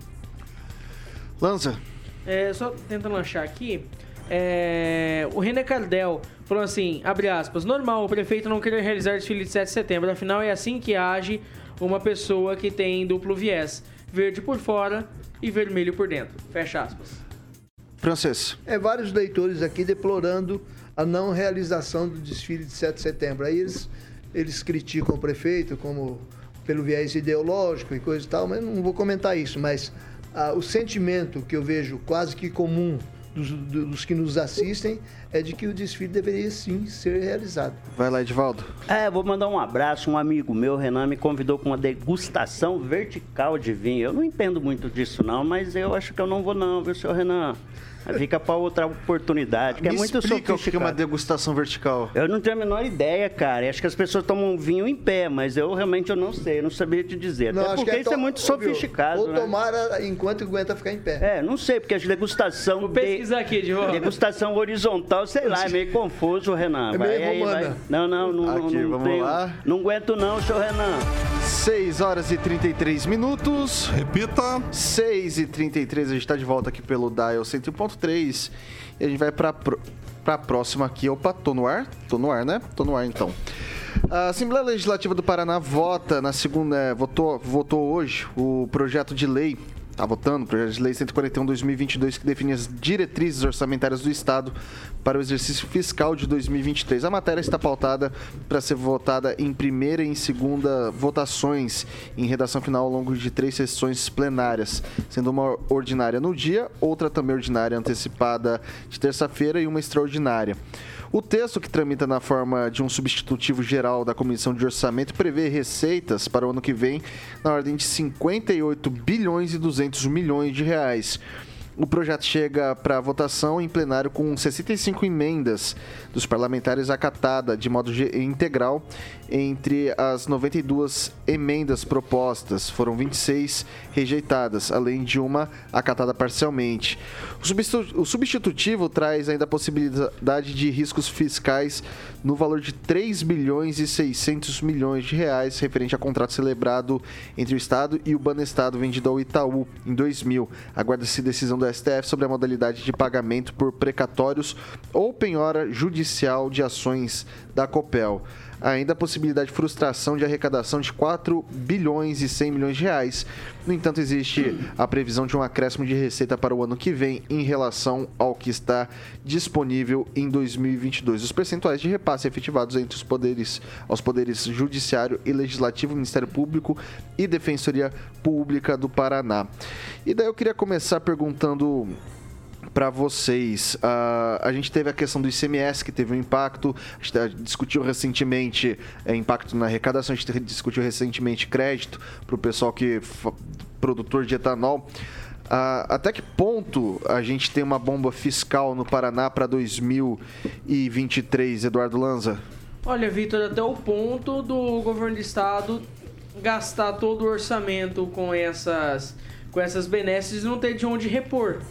Lança. É, só tentando achar aqui. É, o René Cardel falou assim, abre aspas, normal o prefeito não querer realizar desfile de 7 de setembro, afinal é assim que age uma pessoa que tem duplo viés, verde por fora e vermelho por dentro. Fecha aspas. Francês. É vários leitores aqui deplorando a não realização do desfile de 7 de setembro. Aí eles, eles criticam o prefeito como pelo viés ideológico e coisa e tal, mas não vou comentar isso. Mas ah, o sentimento que eu vejo quase que comum dos, dos que nos assistem é de que o desfile deveria sim ser realizado. Vai lá, Edivaldo. É, vou mandar um abraço. Um amigo meu, Renan, me convidou para uma degustação vertical de vinho. Eu não entendo muito disso, não, mas eu acho que eu não vou, não, viu, senhor Renan? Fica para outra oportunidade, que Me é muito explica o que é uma degustação vertical. Eu não tenho a menor ideia, cara. Acho que as pessoas tomam vinho em pé, mas eu realmente eu não sei, eu não sabia te dizer. Não, Até acho porque que é isso é to- muito sofisticado. Ou né? tomara enquanto aguenta ficar em pé. É, não sei, porque as degustação. Vou pesquisar aqui, de volta. Degustação horizontal, sei lá, é meio confuso, Renan. É Vai meio aí, romana. vai. Não, não, não. Aqui, não, vamos tenho- lá. Não aguento, não, senhor Renan. 6 horas e 33 minutos. Repita. 6 e 33 a gente tá de volta aqui pelo Dial 101.3 e a gente vai pro- pra próxima aqui. Opa, tô no ar? Tô no ar, né? Tô no ar então. A Assembleia Legislativa do Paraná vota na segunda, é, votou, votou hoje o projeto de lei Está votando o projeto de lei 141/2022 que define as diretrizes orçamentárias do Estado para o exercício fiscal de 2023. A matéria está pautada para ser votada em primeira e em segunda votações em redação final ao longo de três sessões plenárias, sendo uma ordinária no dia, outra também ordinária antecipada de terça-feira e uma extraordinária. O texto, que tramita na forma de um substitutivo geral da Comissão de Orçamento, prevê receitas para o ano que vem na ordem de 58 bilhões e 200 milhões de reais. O projeto chega para votação em plenário com 65 emendas dos parlamentares acatada de modo integral entre as 92 emendas propostas. Foram 26 rejeitadas, além de uma acatada parcialmente. O substitu- o substitutivo traz ainda a possibilidade de riscos fiscais no valor de 3 bilhões e 600 milhões de reais referente a contrato celebrado entre o Estado e o Banestado vendido ao Itaú em 2000. Aguarda-se decisão do STF sobre a modalidade de pagamento por precatórios ou penhora judicial de ações da Copel. Ainda a possibilidade de frustração de arrecadação de 4 bilhões e 100 milhões de reais. No entanto, existe a previsão de um acréscimo de receita para o ano que vem em relação ao que está disponível em 2022. Os percentuais de repasse efetivados entre os poderes aos poderes judiciário e legislativo, Ministério Público e Defensoria Pública do Paraná. E daí eu queria começar perguntando para vocês. Ah, a gente teve a questão do ICMS, que teve um impacto. A gente tá- discutiu recentemente é, impacto na arrecadação, a gente discutiu recentemente crédito para o pessoal que produtor de etanol. Ah, até que ponto a gente tem uma bomba fiscal no Paraná para 2023, Eduardo Lanza? Olha, Vitor, até o ponto do governo do estado gastar todo o orçamento com essas com essas benesses e não ter de onde repor.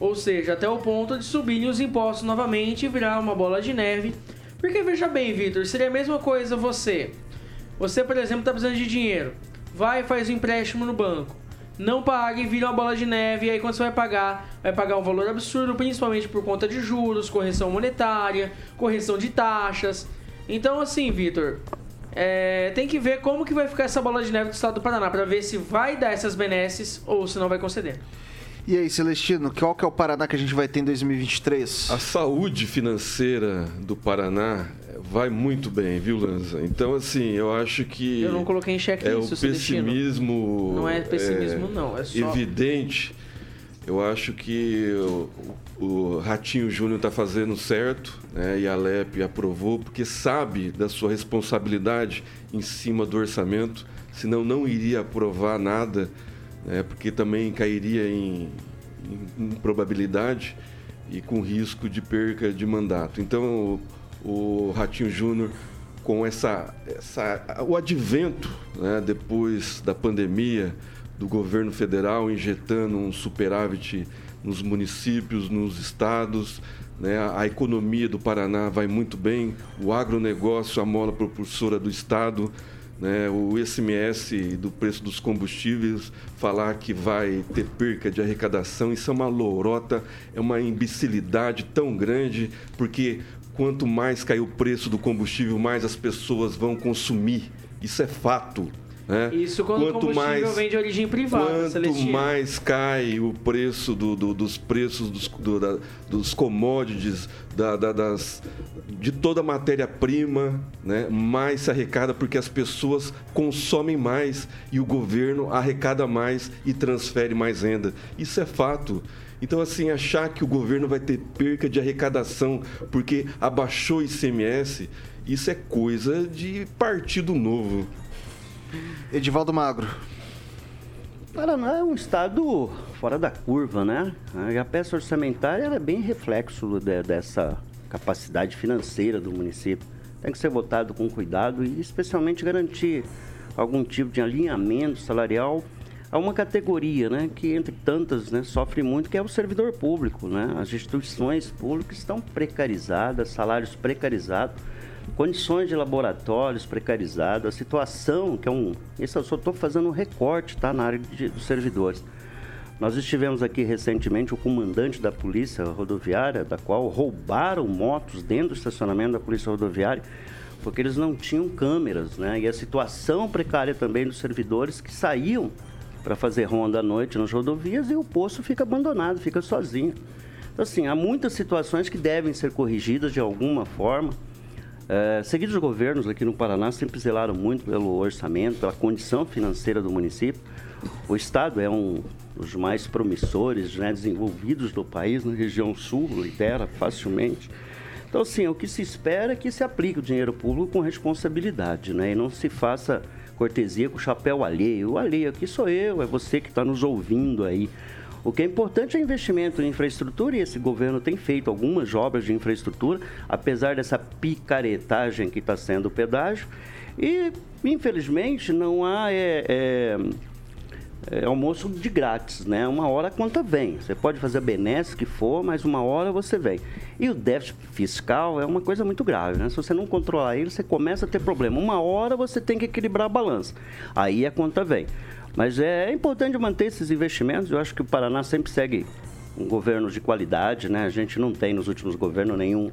Ou seja, até o ponto de subirem os impostos novamente e virar uma bola de neve. Porque veja bem, Vitor, seria a mesma coisa você. Você, por exemplo, está precisando de dinheiro. Vai e faz um empréstimo no banco. Não paga e vira uma bola de neve. E aí, quando você vai pagar, vai pagar um valor absurdo, principalmente por conta de juros, correção monetária, correção de taxas. Então, assim, Vitor, é, tem que ver como que vai ficar essa bola de neve do estado do Paraná para ver se vai dar essas benesses ou se não vai conceder. E aí, Celestino, qual que é o Paraná que a gente vai ter em 2023? A saúde financeira do Paraná vai muito bem, viu, Lanza? Então, assim, eu acho que. Eu não coloquei em xeque é isso, o pessimismo. Não é pessimismo, não, é só- Evidente. Eu acho que o, o Ratinho Júnior está fazendo certo, né? E a LEP aprovou, porque sabe da sua responsabilidade em cima do orçamento, senão não iria aprovar nada, né? Porque também cairia em, em- em probabilidade e com risco de perca de mandato. Então, o, o Ratinho Júnior com essa, essa o advento né, depois da pandemia do governo federal injetando um superávit nos municípios, nos estados, né, a, economia do Paraná vai muito bem, o agronegócio, a mola propulsora do estado, né, o ICMS do preço dos combustíveis, falar que vai ter perca de arrecadação, isso é uma lorota, é uma imbecilidade tão grande, porque quanto mais cai o preço do combustível, mais as pessoas vão consumir. Isso é fato. Né? Isso quando o combustível vem de origem privada, Quanto Celestino. mais cai o preço do- do- dos preços dos, do- da- dos commodities, da- da- das, de toda a matéria-prima, né, mais se arrecada porque as pessoas consomem mais e o governo arrecada mais e transfere mais renda. Isso é fato. Então, assim, achar que o governo vai ter perca de arrecadação porque abaixou o ICMS, isso é coisa de partido novo. Edivaldo Magro. Paraná é um estado fora da curva, né? A peça orçamentária é bem reflexo de- dessa capacidade financeira do município. Tem que ser votado com cuidado e especialmente garantir algum tipo de alinhamento salarial a uma categoria, né, que entre tantas, né, sofre muito, que é o servidor público, né? As instituições públicas estão precarizadas, salários precarizados condições de laboratórios precarizadas, a situação que é um. Isso eu só estou fazendo um recorte, tá? Na área de- dos servidores. Nós estivemos aqui recentemente, o comandante da Polícia Rodoviária, da qual roubaram motos dentro do estacionamento da Polícia Rodoviária, porque eles não tinham câmeras, né? E a situação precária também dos servidores que saíam para fazer ronda à noite nas rodovias e o posto fica abandonado, fica sozinho. Então, assim, há muitas situações que devem ser corrigidas de alguma forma. É, seguidos os governos aqui no Paraná sempre zelaram muito pelo orçamento, pela condição financeira do município. O Estado é um dos mais promissores, né, desenvolvidos do país, na região sul, lidera facilmente. Então, assim, o que se espera é que se aplique o dinheiro público com responsabilidade, né, e não se faça cortesia com o chapéu alheio. O alheio aqui sou eu, é você que está nos ouvindo aí. O que é importante é investimento em infraestrutura e esse governo tem feito algumas obras de infraestrutura, apesar dessa picaretagem que está sendo o pedágio. E, infelizmente, não há é, é, é almoço de grátis, né? Uma hora a conta vem. Você pode fazer a benesse que for, mas uma hora você vem. E o déficit fiscal é uma coisa muito grave, né? Se você não controlar ele, você começa a ter problema. Uma hora você tem que equilibrar a balança. Aí a conta vem. Mas é importante manter esses investimentos. Eu acho que o Paraná sempre segue um governo de qualidade, né? A gente não tem nos últimos governos nenhum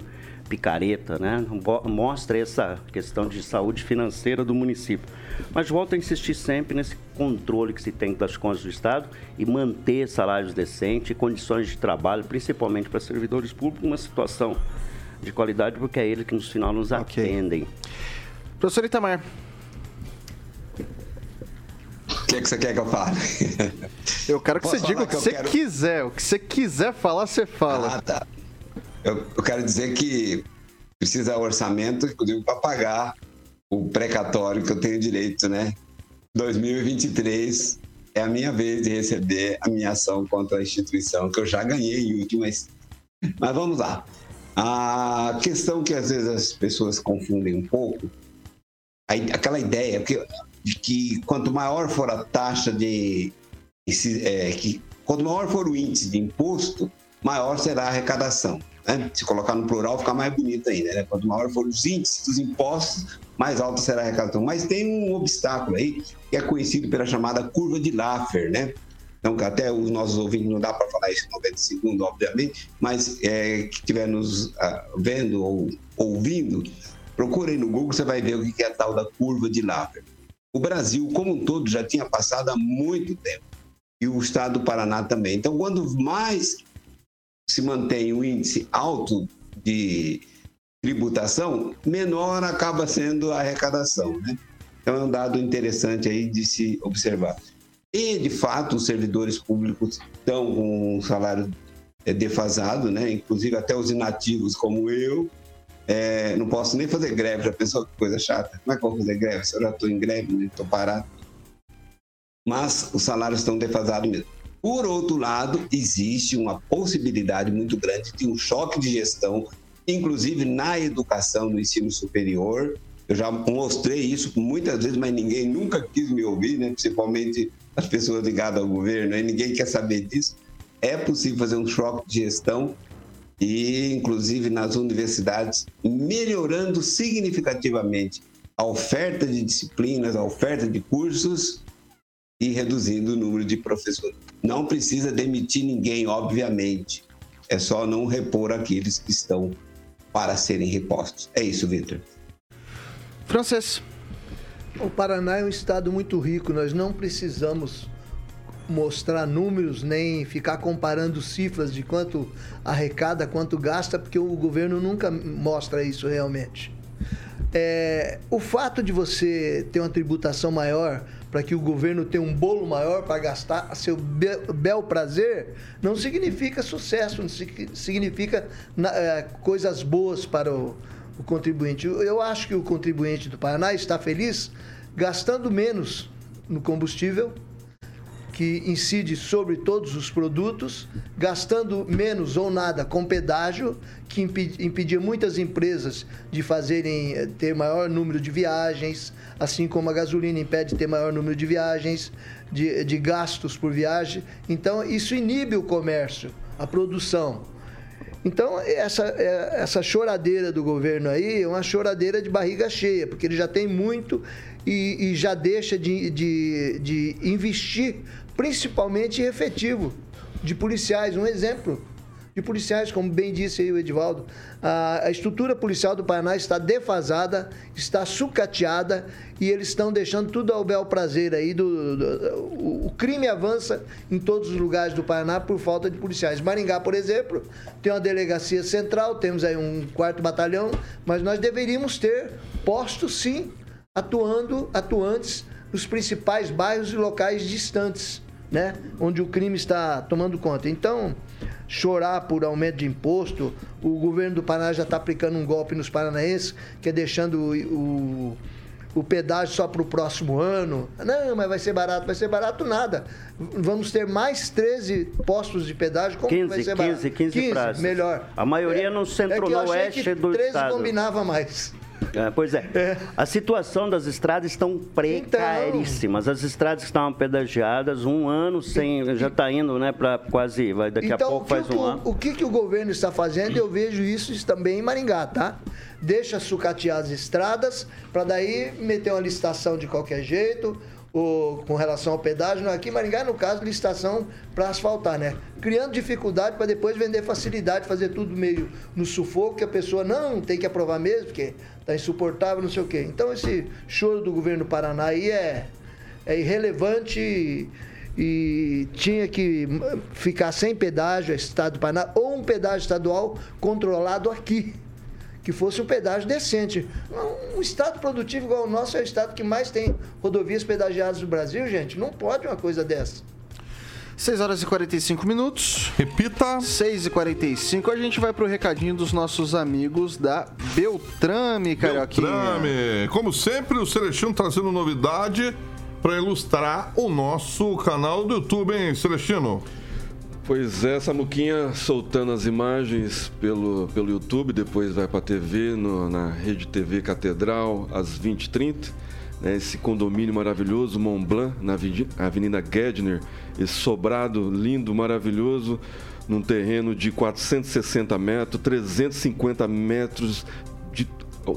picareta, né? Mostra essa questão de saúde financeira do município. Mas volto a insistir sempre nesse controle que se tem das contas do Estado e manter salários decentes e condições de trabalho, principalmente para servidores públicos, uma situação de qualidade, porque é eles que no final nos okay. atendem. Professor Itamar, que, é que você quer que eu fale? Eu quero que Posso você diga o que, que você quero... quiser. O que você quiser falar, você fala. Ah, tá. Eu, eu quero dizer que precisa orçamento, inclusive, para pagar o precatório que eu tenho direito, né? 2023 é a minha vez de receber a minha ação contra a instituição, que eu já ganhei em últimas. Mas vamos lá. A questão que às vezes as pessoas confundem um pouco, aquela ideia, porque de que quanto maior for a taxa de. É, que, quanto maior for o índice de imposto, maior será a arrecadação. Né? Se colocar no plural, fica mais bonito ainda. Né? Quanto maior for os índices dos impostos, mais alta será a arrecadação. Mas tem um obstáculo aí, que é conhecido pela chamada curva de Laffer, né? Então, até os nossos ouvintes, não dá para falar isso em 90 segundos, obviamente, mas é, que estiver nos ah, vendo ou ouvindo, procurem no Google, você vai ver o que é a tal da curva de Laffer. O Brasil, como um todo, já tinha passado há muito tempo. E o estado do Paraná também. Então, quando mais se mantém o um índice alto de tributação, menor acaba sendo a arrecadação. Né? Então, é um dado interessante aí de se observar. E, de fato, os servidores públicos estão com um salário é, defasado, né? inclusive até os inativos como eu, é, não posso nem fazer greve, já pensou que coisa chata? Como é que eu vou fazer greve se eu já estou em greve, estou né? parado? Mas os salários estão defasados mesmo. Por outro lado, existe uma possibilidade muito grande de um choque de gestão, inclusive na educação, no ensino superior. Eu já mostrei isso muitas vezes, mas ninguém nunca quis me ouvir, né? principalmente as pessoas ligadas ao governo, e ninguém quer saber disso. É possível fazer um choque de gestão e, inclusive, nas universidades, melhorando significativamente a oferta de disciplinas, a oferta de cursos e reduzindo o número de professores. Não precisa demitir ninguém, obviamente. É só não repor aqueles que estão para serem repostos. É isso, Vitor. Francês. O Paraná é um estado muito rico, nós não precisamos mostrar números nem ficar comparando cifras de quanto arrecada, quanto gasta, porque o governo nunca mostra isso realmente. É, o fato de você ter uma tributação maior para que o governo tenha um bolo maior para gastar a seu bel prazer não significa sucesso, não significa é, coisas boas para o, o contribuinte. Eu acho que o contribuinte do Paraná está feliz gastando menos no combustível que incide sobre todos os produtos, gastando menos ou nada com pedágio, que impedia muitas empresas de fazerem eh, ter maior número de viagens, assim como a gasolina impede ter maior número de viagens, de, de gastos por viagem. Então, isso inibe o comércio, a produção. Então, essa, eh, essa choradeira do governo aí é uma choradeira de barriga cheia, porque ele já tem muito e, e já deixa de, de, de investir principalmente efetivo de policiais. Um exemplo, de policiais, como bem disse aí o Edivaldo. A, estrutura policial do Paraná está defasada, está sucateada e eles estão deixando tudo ao bel prazer aí. Do, do- do- o crime avança em todos os lugares do Paraná por falta de policiais. Maringá, por exemplo, tem uma delegacia central, temos aí um quarto batalhão, mas nós deveríamos ter postos sim atuando, atuantes nos principais bairros e locais distantes, né? Onde o crime está tomando conta. Então, chorar por aumento de imposto, o governo do Paraná já está aplicando um golpe nos paranaenses, que é deixando o, o, o pedágio só para o próximo ano. Não, mas vai ser barato, vai ser barato nada. Vamos ter mais 13 postos de pedágio, como que vai 15, ser 15, barato? 15 praças. melhor. A maioria no é eu achei centro-oeste que do 13 estado. combinava mais. É, pois é. A situação das estradas estão precaríssimas. As estradas estavam pedagiadas, um ano sem. Já está indo, né, para quase. Vai, daqui a então, pouco o que, faz um o, ano. o que, que o governo está fazendo, eu vejo isso também em Maringá, tá? Deixa sucatear as estradas, para daí meter uma licitação de qualquer jeito, ou com relação ao pedágio. Aqui em Maringá, no caso, licitação para asfaltar, né? Criando dificuldade para depois vender facilidade, fazer tudo meio no sufoco, que a pessoa não tem que aprovar mesmo, porque tá insuportável, não sei o quê. Então, esse choro do governo do Paraná aí é, é irrelevante e, e tinha que ficar sem pedágio, Estado do Paraná, ou um pedágio estadual controlado aqui. Que fosse um pedágio decente. Um estado produtivo igual o nosso é o estado que mais tem rodovias pedagiadas do Brasil, gente. Não pode uma coisa dessa. 6 horas e 45 minutos. Repita. 6 e 45 A gente vai pro recadinho dos nossos amigos da Beltrame, Carioquinha. Beltrame. Como sempre, o Celestino trazendo novidade para ilustrar o nosso canal do YouTube, hein, Celestino? Pois é, Samuquinha soltando as imagens pelo, pelo YouTube, depois vai para a TV, no- na Rede TV Catedral, às 20h30. né, esse condomínio maravilhoso, Mont Blanc, na Aveni- Avenida Gedner, esse sobrado lindo, maravilhoso, num terreno de 460 metros, 350 metros de,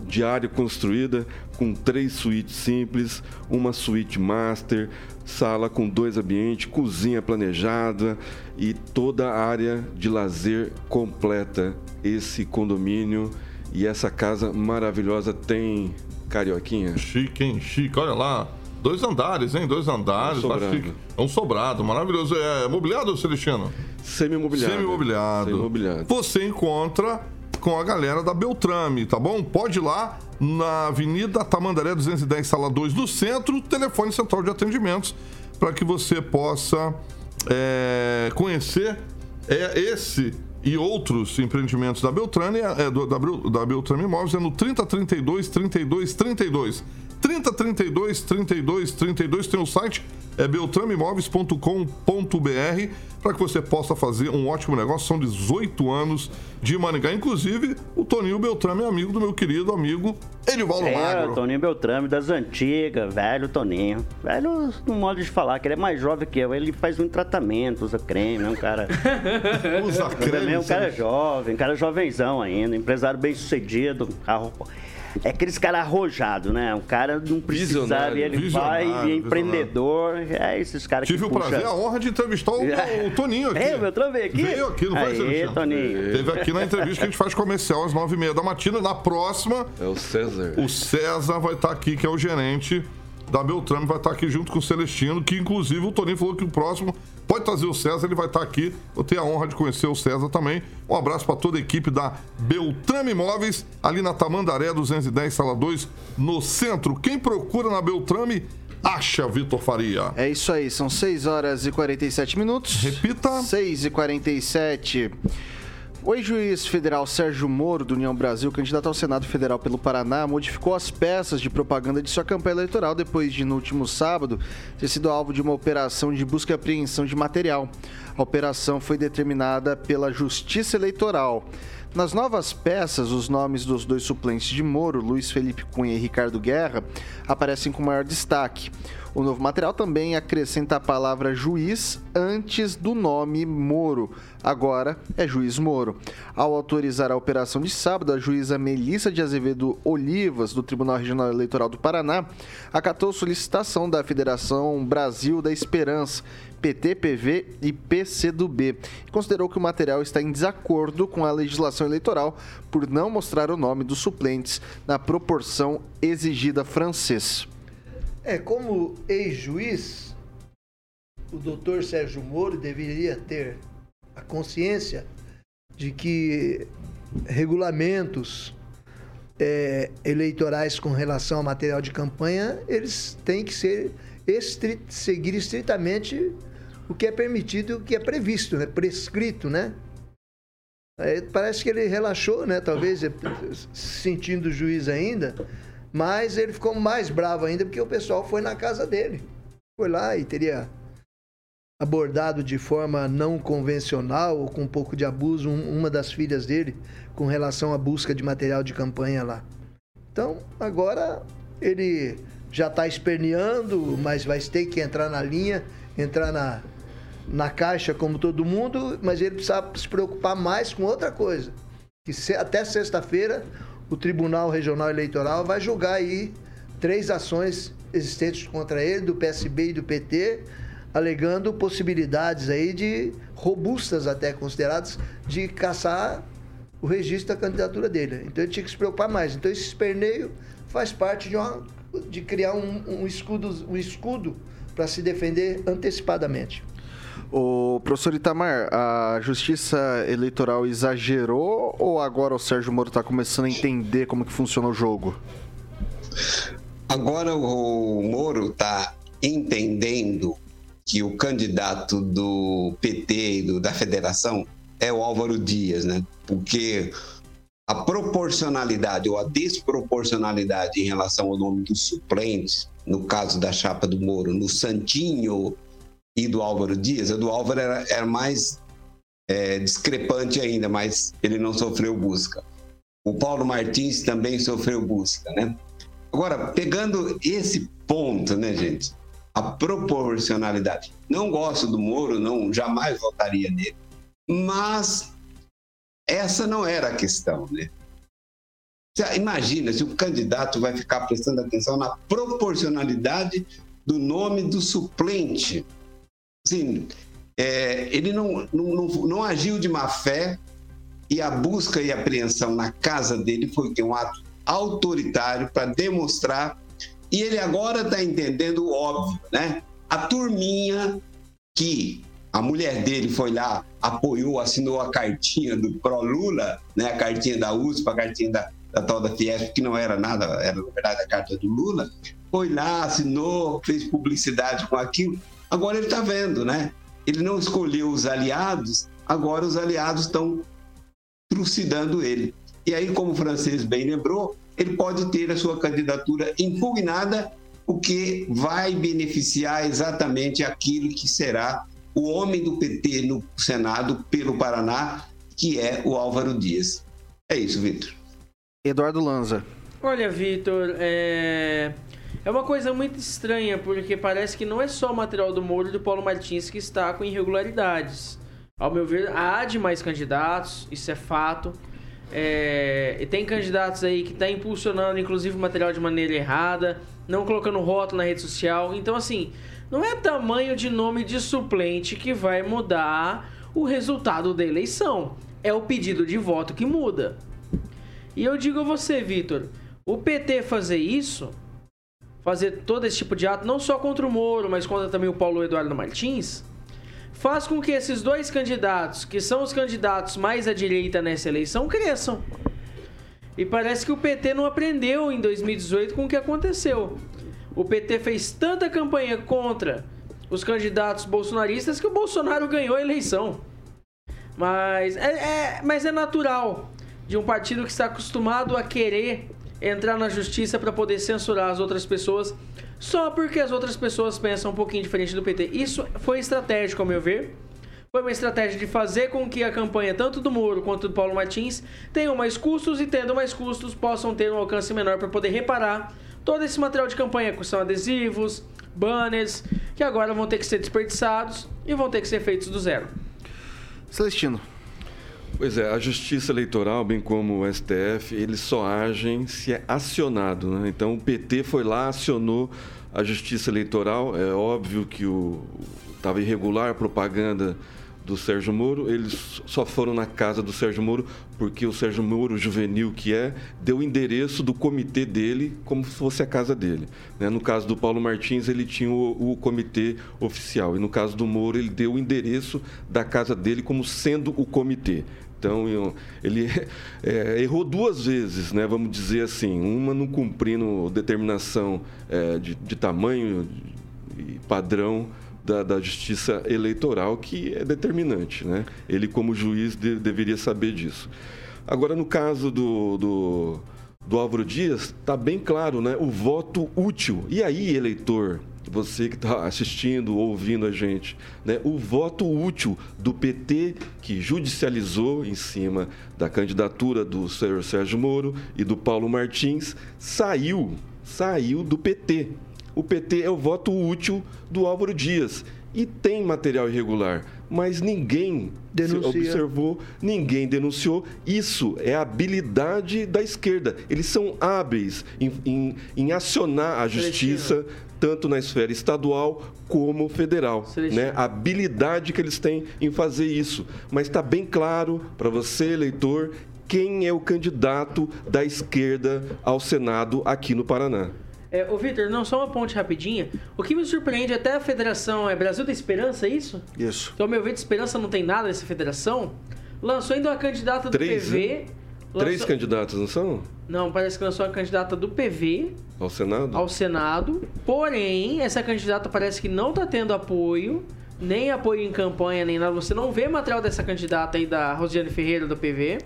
de área construída, com três suítes simples, uma suíte master, sala com dois ambientes, cozinha planejada e toda a área de lazer completa. Esse condomínio e essa casa maravilhosa tem carioquinha. Chique, hein? Chique. Olha lá. Dois andares, hein? Dois andares. Um tá chique. É um sobrado, maravilhoso. É mobiliado, Celestino? Semi-mobiliado. Semi-mobiliado. Semi-mobiliado. Você encontra com a galera da Beltrame, tá bom? Pode ir lá na Avenida Tamandaré 210, sala 2 do centro, telefone central de atendimentos, para que você possa é, conhecer é, esse e outros empreendimentos da Beltrame, é, do- da, da Beltrame Imóveis, é no 3032 32 32. 3032 32 32 tem o site é beltrameimóveis.com.br para que você possa fazer um ótimo negócio. São 18 anos de Maringá. Inclusive, o Toninho Beltrame é amigo do meu querido amigo Edivaldo É, Magro. o Toninho Beltrame, das antigas, velho Toninho. Velho, no modo de falar, que ele é mais jovem que eu. Ele faz muito tratamento, usa creme, é um cara. Usa creme, também é um cara jovem, um cara jovenzão ainda, empresário bem sucedido. carro- É aqueles caras arrojados, né? Um cara não precisava, e ele vai, e é empreendedor. É esses caras que Tive o puxa- prazer, a honra de entrevistar o, o Toninho aqui. É, o Beltrame veio aqui? Veio aqui, não foi, Aê? Toninho. Teve aqui na entrevista que a gente faz comercial às nove e meia da matina. Na próxima, É o César. o César vai estar aqui, que é o gerente da Beltrame, vai estar aqui junto com o Celestino, que inclusive o Toninho falou que o próximo pode trazer o César, ele vai estar aqui. Eu tenho a honra de conhecer o César também. Um abraço para toda a equipe da Beltrame Imóveis, ali na Tamandaré 210, sala 2, no centro. Quem procura na Beltrame, acha Vitor Faria. É isso aí, são 6 horas e 47 minutos. Repita. 6 e 47. O ex-juiz federal Sérgio Moro, do União Brasil, candidato ao Senado Federal pelo Paraná, modificou as peças de propaganda de sua campanha eleitoral depois de, no último sábado, ter sido alvo de uma operação de busca e apreensão de material. A operação foi determinada pela Justiça Eleitoral. Nas novas peças, os nomes dos dois suplentes de Moro, Luiz Felipe Cunha e Ricardo Guerra, aparecem com maior destaque. O novo material também acrescenta a palavra juiz antes do nome Moro. Agora é juiz Moro. Ao autorizar a operação de sábado, a juíza Melissa de Azevedo Olivas, do Tribunal Regional Eleitoral do Paraná, acatou solicitação da Federação Brasil da Esperança, PT, PV e PCdoB. E considerou que o material está em desacordo com a legislação eleitoral por não mostrar o nome dos suplentes na proporção exigida francês. É, como ex-juiz, o doutor Sérgio Moro deveria ter a consciência de que regulamentos é, eleitorais com relação ao material de campanha, eles têm que ser estri seguir estritamente o que é permitido e o que é previsto, né? prescrito, né? Aí parece que ele relaxou, né? Talvez sentindo o juiz ainda, mas ele ficou mais bravo ainda porque o pessoal foi na casa dele. Foi lá e teria abordado de forma não convencional ou com um pouco de abuso um, uma das filhas dele com relação à busca de material de campanha lá. Então, agora ele já está esperneando, mas vai ter que entrar na linha, entrar na, na caixa como todo mundo, mas ele precisa se preocupar mais com outra coisa. Que se, até sexta-feira o Tribunal Regional Eleitoral vai julgar aí três ações existentes contra ele, do PSB e do PT, alegando possibilidades aí de robustas até consideradas de caçar o registro da candidatura dele. Então ele tinha que se preocupar mais. Então esse esperneio faz parte de, uma, de criar um, um escudo, um escudo para se defender antecipadamente. O professor Itamar, a justiça eleitoral exagerou ou agora o Sérgio Moro está começando a entender como que funciona o jogo? Agora o Moro está entendendo que o candidato do PT e do, da federação é o Álvaro Dias, né? Porque a proporcionalidade ou a desproporcionalidade em relação ao nome dos suplentes, no caso da chapa do Moro, no Santinho e do Álvaro Dias, a do Álvaro era, era mais é, discrepante ainda, mas ele não sofreu busca. O Paulo Martins também sofreu busca, né? Agora, pegando esse ponto, né, gente? A proporcionalidade. Não gosto do Moro, não jamais votaria nele. Mas essa não era a questão, né? Imagina se o candidato vai ficar prestando atenção na proporcionalidade do nome do suplente Sim, é, ele não, não, não, não, agiu de má fé e a busca e apreensão na casa dele foi um ato autoritário para demonstrar. E ele agora está entendendo o óbvio, né? A turminha que a mulher dele foi lá, apoiou, assinou a cartinha do Pro Lula, né? A cartinha da USP, a cartinha da, da tal da Fiesp, que não era nada, era na verdade a carta do Lula, foi lá, assinou, fez publicidade com aquilo. Agora ele está vendo, né? Ele não escolheu os aliados, agora os aliados estão trucidando ele. E aí, como o francês bem lembrou, ele pode ter a sua candidatura impugnada, o que vai beneficiar exatamente aquilo que será o homem do PT no Senado pelo Paraná, que é o Álvaro Dias. É isso, Vitor. Eduardo Lanza. Olha, Vitor, é... É uma coisa muito estranha, porque parece que não é só o material do Moro e do Paulo Martins que está com irregularidades. Ao meu ver, há de mais candidatos, isso é fato. É, e tem candidatos aí que estão tá impulsionando, inclusive, o material de maneira errada, não colocando rótulo na rede social. Então, assim, não é tamanho de nome de suplente que vai mudar o resultado da eleição. É o pedido de voto que muda. E eu digo a você, Vitor, o PT fazer isso fazer todo esse tipo de ato, não só contra o Moro, mas contra também o Paulo Eduardo Martins, faz com que esses dois candidatos, que são os candidatos mais à direita nessa eleição, cresçam. E parece que o PT não aprendeu em 2018 com o que aconteceu. O PT fez tanta campanha contra os candidatos bolsonaristas que o Bolsonaro ganhou a eleição. Mas é, é, mas é natural de um partido que está acostumado a querer entrar na justiça para poder censurar as outras pessoas só porque as outras pessoas pensam um pouquinho diferente do PT. Isso foi estratégico, ao meu ver. Foi uma estratégia de fazer com que a campanha, tanto do Moro quanto do Paulo Martins, tenham mais custos e, tendo mais custos, possam ter um alcance menor para poder reparar todo esse material de campanha, que são adesivos, banners, que agora vão ter que ser desperdiçados e vão ter que ser feitos do zero. Celestino. Pois é, a Justiça Eleitoral, bem como o STF, eles só agem se é acionado. Né? Então, o PT foi lá, acionou a Justiça Eleitoral. É óbvio que estava irregular a propaganda do Sérgio Moro, eles só foram na casa do Sérgio Moro porque o Sérgio Moro, juvenil que é, deu o endereço do comitê dele como se fosse a casa dele. Né? No caso do Paulo Martins, ele tinha o, o, comitê oficial. E no caso do Moro, ele deu o endereço da casa dele como sendo o comitê. Então, ele é, errou duas vezes, né? vamos dizer assim. Uma não cumprindo determinação é, de, de tamanho e padrão da, da, justiça eleitoral, que é determinante. Né? Ele, como juiz, de, deveria saber disso. Agora, no caso do, do, do Álvaro Dias, está bem claro né? o voto útil. E aí, eleitor, você que está assistindo, ouvindo a gente, né? o voto útil do PT, que judicializou em cima da candidatura do senhor Sérgio Moro e do Paulo Martins, saiu, saiu do PT. O PT é o voto útil do Álvaro Dias. E tem material irregular, mas ninguém Denuncia. observou, ninguém denunciou. Isso é a habilidade da esquerda. Eles são hábeis em, em, em acionar a justiça, tanto na esfera estadual como federal. Né? A habilidade que eles têm em fazer isso. Mas está bem claro para você, eleitor, quem é o candidato da esquerda ao Senado aqui no Paraná. É, ô, Vitor, não, só uma ponte rapidinha. O que me surpreende, até a federação é Brasil da Esperança, é isso? Isso. Então, meu ver, de esperança não tem nada nessa federação. Lançou ainda uma candidata do Três, PV. Né? Lançou... Três candidatos, não são? Não, parece que lançou uma candidata do PV. Ao Senado? Ao Senado. Porém, essa candidata parece que não está tendo apoio. Nem apoio em campanha, nem nada. Você não vê material dessa candidata aí da Rosiane Ferreira do PV.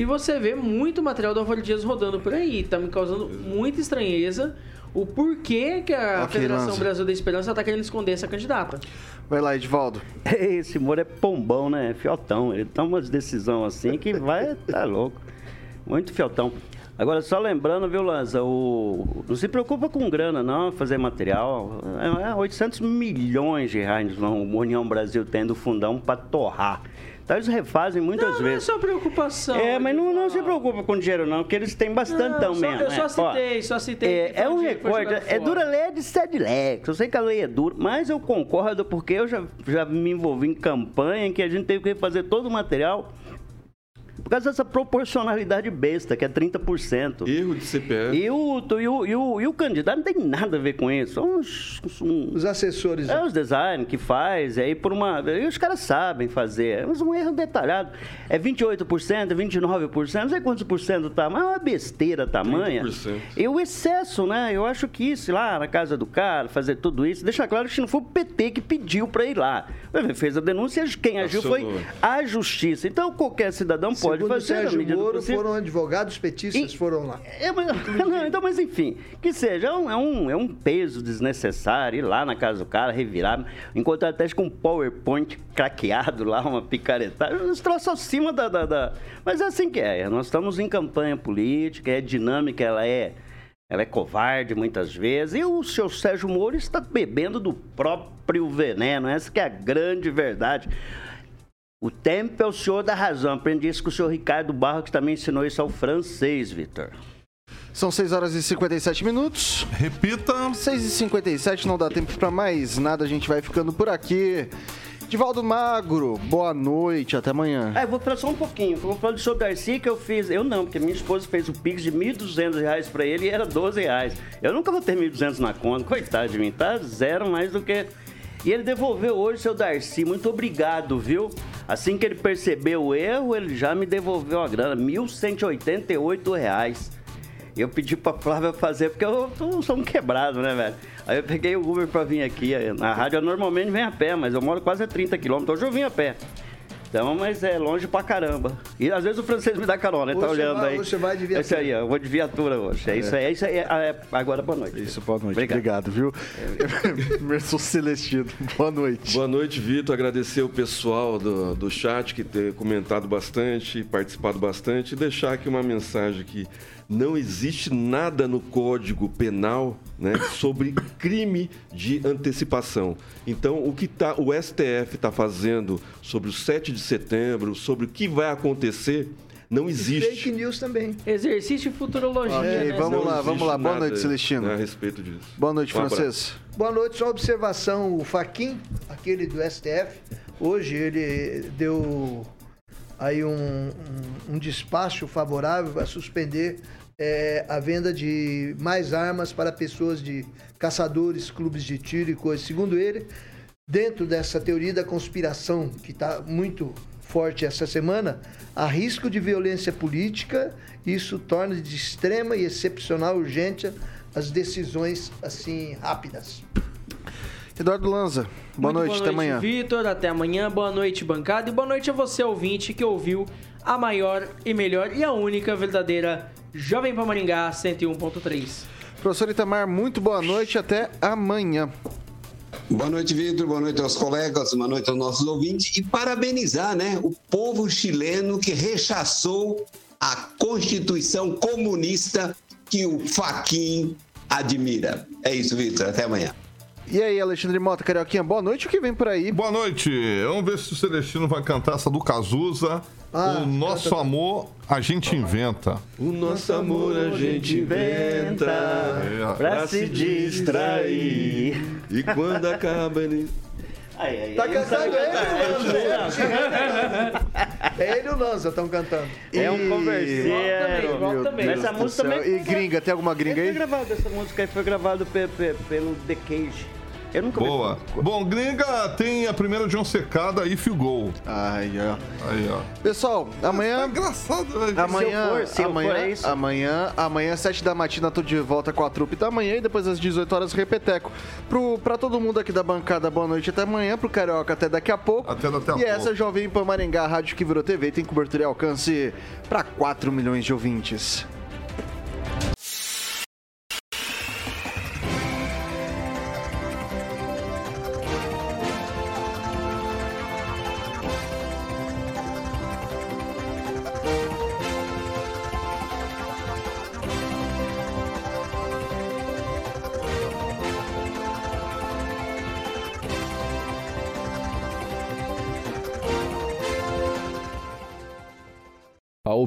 E você vê muito material do Álvaro Dias rodando por aí. Tá me causando muita estranheza o porquê que a okay, Federação. Brasil da Esperança tá querendo esconder essa candidata. Vai lá, Edvaldo. Esse Moro é pombão, né? Fiotão. Ele toma umas decisões assim que vai... tá louco. Muito fiotão. Agora, só lembrando, viu, Lanza, o... não se preocupa com grana, não, fazer material. É 800 milhões de reais o União Brasil tem do fundão para torrar. Então eles refazem muitas não, vezes. Não é só preocupação. É, mas não, não se preocupa com dinheiro, não, porque eles têm bastante mesmo. Eu só citei, Ó, só citei. É, é um recorde, é dura lei de Sedlex. Eu sei que a lei é dura, mas eu concordo porque eu já, já me envolvi em campanha em que a gente teve que fazer todo o material por causa dessa proporcionalidade besta, que é 30%. Erro de CPF. E o, e o, e o, e o candidato não tem nada a ver com isso. São os, os assessores. É, os design que faz, e aí por uma. E os caras sabem fazer. Mas um erro detalhado. É 28%, 29%, não sei quantos por cento tá, mas é uma besteira tamanha. 30%. E o excesso, né? Eu acho que isso, lá na casa do cara, fazer tudo isso, deixa claro que não foi o PT que pediu para ir lá. Fez a denúncia, quem agiu foi a justiça. Então qualquer cidadão pode pode fazer. Sérgio Moro foram advogados petistas, e, foram lá. É, mas, não, então, mas enfim, que seja, é um, é um, é um peso desnecessário ir lá na casa do cara, revirar, encontrar até com um PowerPoint craqueado lá, uma picaretagem, uns troços acima da, da, da. Mas é assim que é. Nós estamos em campanha política, é dinâmica, ela é. Ela é covarde muitas vezes. E o seu Sérgio Moro está bebendo do próprio veneno. Essa que é a grande verdade. O tempo é o senhor da razão. Aprendi isso com o senhor Ricardo Barro, que também ensinou isso ao francês, Vitor. São 6 horas e 57 minutos. Repita. 6 e 57 não dá tempo para mais nada, a gente vai ficando por aqui. Divaldo Magro, boa noite, até amanhã. É, vou falar só um pouquinho. Vou falar do seu Darcy que eu fiz. Eu não, porque minha esposa fez o Pix de R$ 1.200 para ele e era 12 reais. Eu nunca vou ter R$ 1.200 na conta, coitado de mim, tá? Zero mais do que e ele devolveu hoje, seu Darcy. Muito obrigado, viu? Assim que ele percebeu o erro, ele já me devolveu a grana, 1.188 reais. Eu pedi pra Flávia fazer, porque eu sou um quebrado, né, velho? Aí eu peguei o Uber pra vir aqui. Na rádio eu normalmente venho a pé, mas eu moro quase a 30 quilômetros. Hoje eu vim a pé. Então, mas é longe pra caramba. E às vezes o francês me dá carona, ele tá olhando vai- aí. você vai de viatura. Esse aí, eu vou de viatura hoje. É, isso aí, é isso aí. É, é, agora boa noite. Isso, boa noite. Obrigado. Obrigado, viu? Emerson Celestino, boa noite. Boa noite, Vitor. Agradecer o pessoal do, do chat que tem comentado bastante, participado bastante. E deixar aqui uma mensagem que não existe nada no Código Penal né, sobre crime de antecipação. Então, o que tá, o STF está fazendo sobre o 7 de setembro, sobre o que vai acontecer, não existe. Fake news também. Exercício de futurologia, Ok, né? vamos Não lá, vamos lá. Boa noite, Celestino. A respeito disso. Boa noite, Um francês. Boa noite, só uma observação. O Faquin, aquele do STF, hoje ele deu aí um, um, um despacho favorável a suspender eh, a venda de mais armas para pessoas de caçadores, clubes de tiro e coisas. Segundo ele, dentro dessa teoria da conspiração que está muito forte essa semana, há risco de violência política, isso torna de extrema e excepcional urgência as decisões assim rápidas. Eduardo Lanza, boa Muito noite, até amanhã. Vitor. Até amanhã. Boa noite, bancada. E boa noite a você, ouvinte, que ouviu a maior e melhor e a única verdadeira Jovem Pan Maringá 101.3. Professor Itamar, muito boa noite, até amanhã. Boa noite, Vitor. Boa noite aos colegas, boa noite aos nossos ouvintes. E parabenizar né, o povo chileno que rechaçou a Constituição comunista que o Faquin admira. É isso, Vitor. Até amanhã. E aí, Alexandre Mota, Carioquinha, boa noite, o que vem por aí? Boa noite. Vamos ver se o Celestino vai cantar essa do Cazuza. Ah, o nosso amor a gente inventa. O nosso amor a gente inventa É. Pra se distrair. E quando acaba ele. Aí, aí, Tá cantando sabe cantar. ele, É ele e o Lanza estão cantando. É um converseiro. Rock também, Mas essa música também. E gringa, tem alguma gringa Foi aí? gravado, essa música aí foi gravada pe- pe- pelo The Cage. Eu nunca Boa. falar. Bom, gringa tem a primeira de um secada, If You Go. Ai, ó. Aí, ó. Pessoal, É amanhã. engraçado, velho. Amanhã, for, se eu amanhã, for, é isso. amanhã, amanhã, 7 da matina, tô de volta com a trupe da manhã e depois às 18 horas, repeteco. Pro, pra todo mundo aqui da bancada, boa noite até amanhã, pro Carioca até daqui a pouco. Até daqui a e pouco. essa Jovem Pan Maringá, a rádio que virou TV, tem cobertura e alcance pra 4 milhões de ouvintes.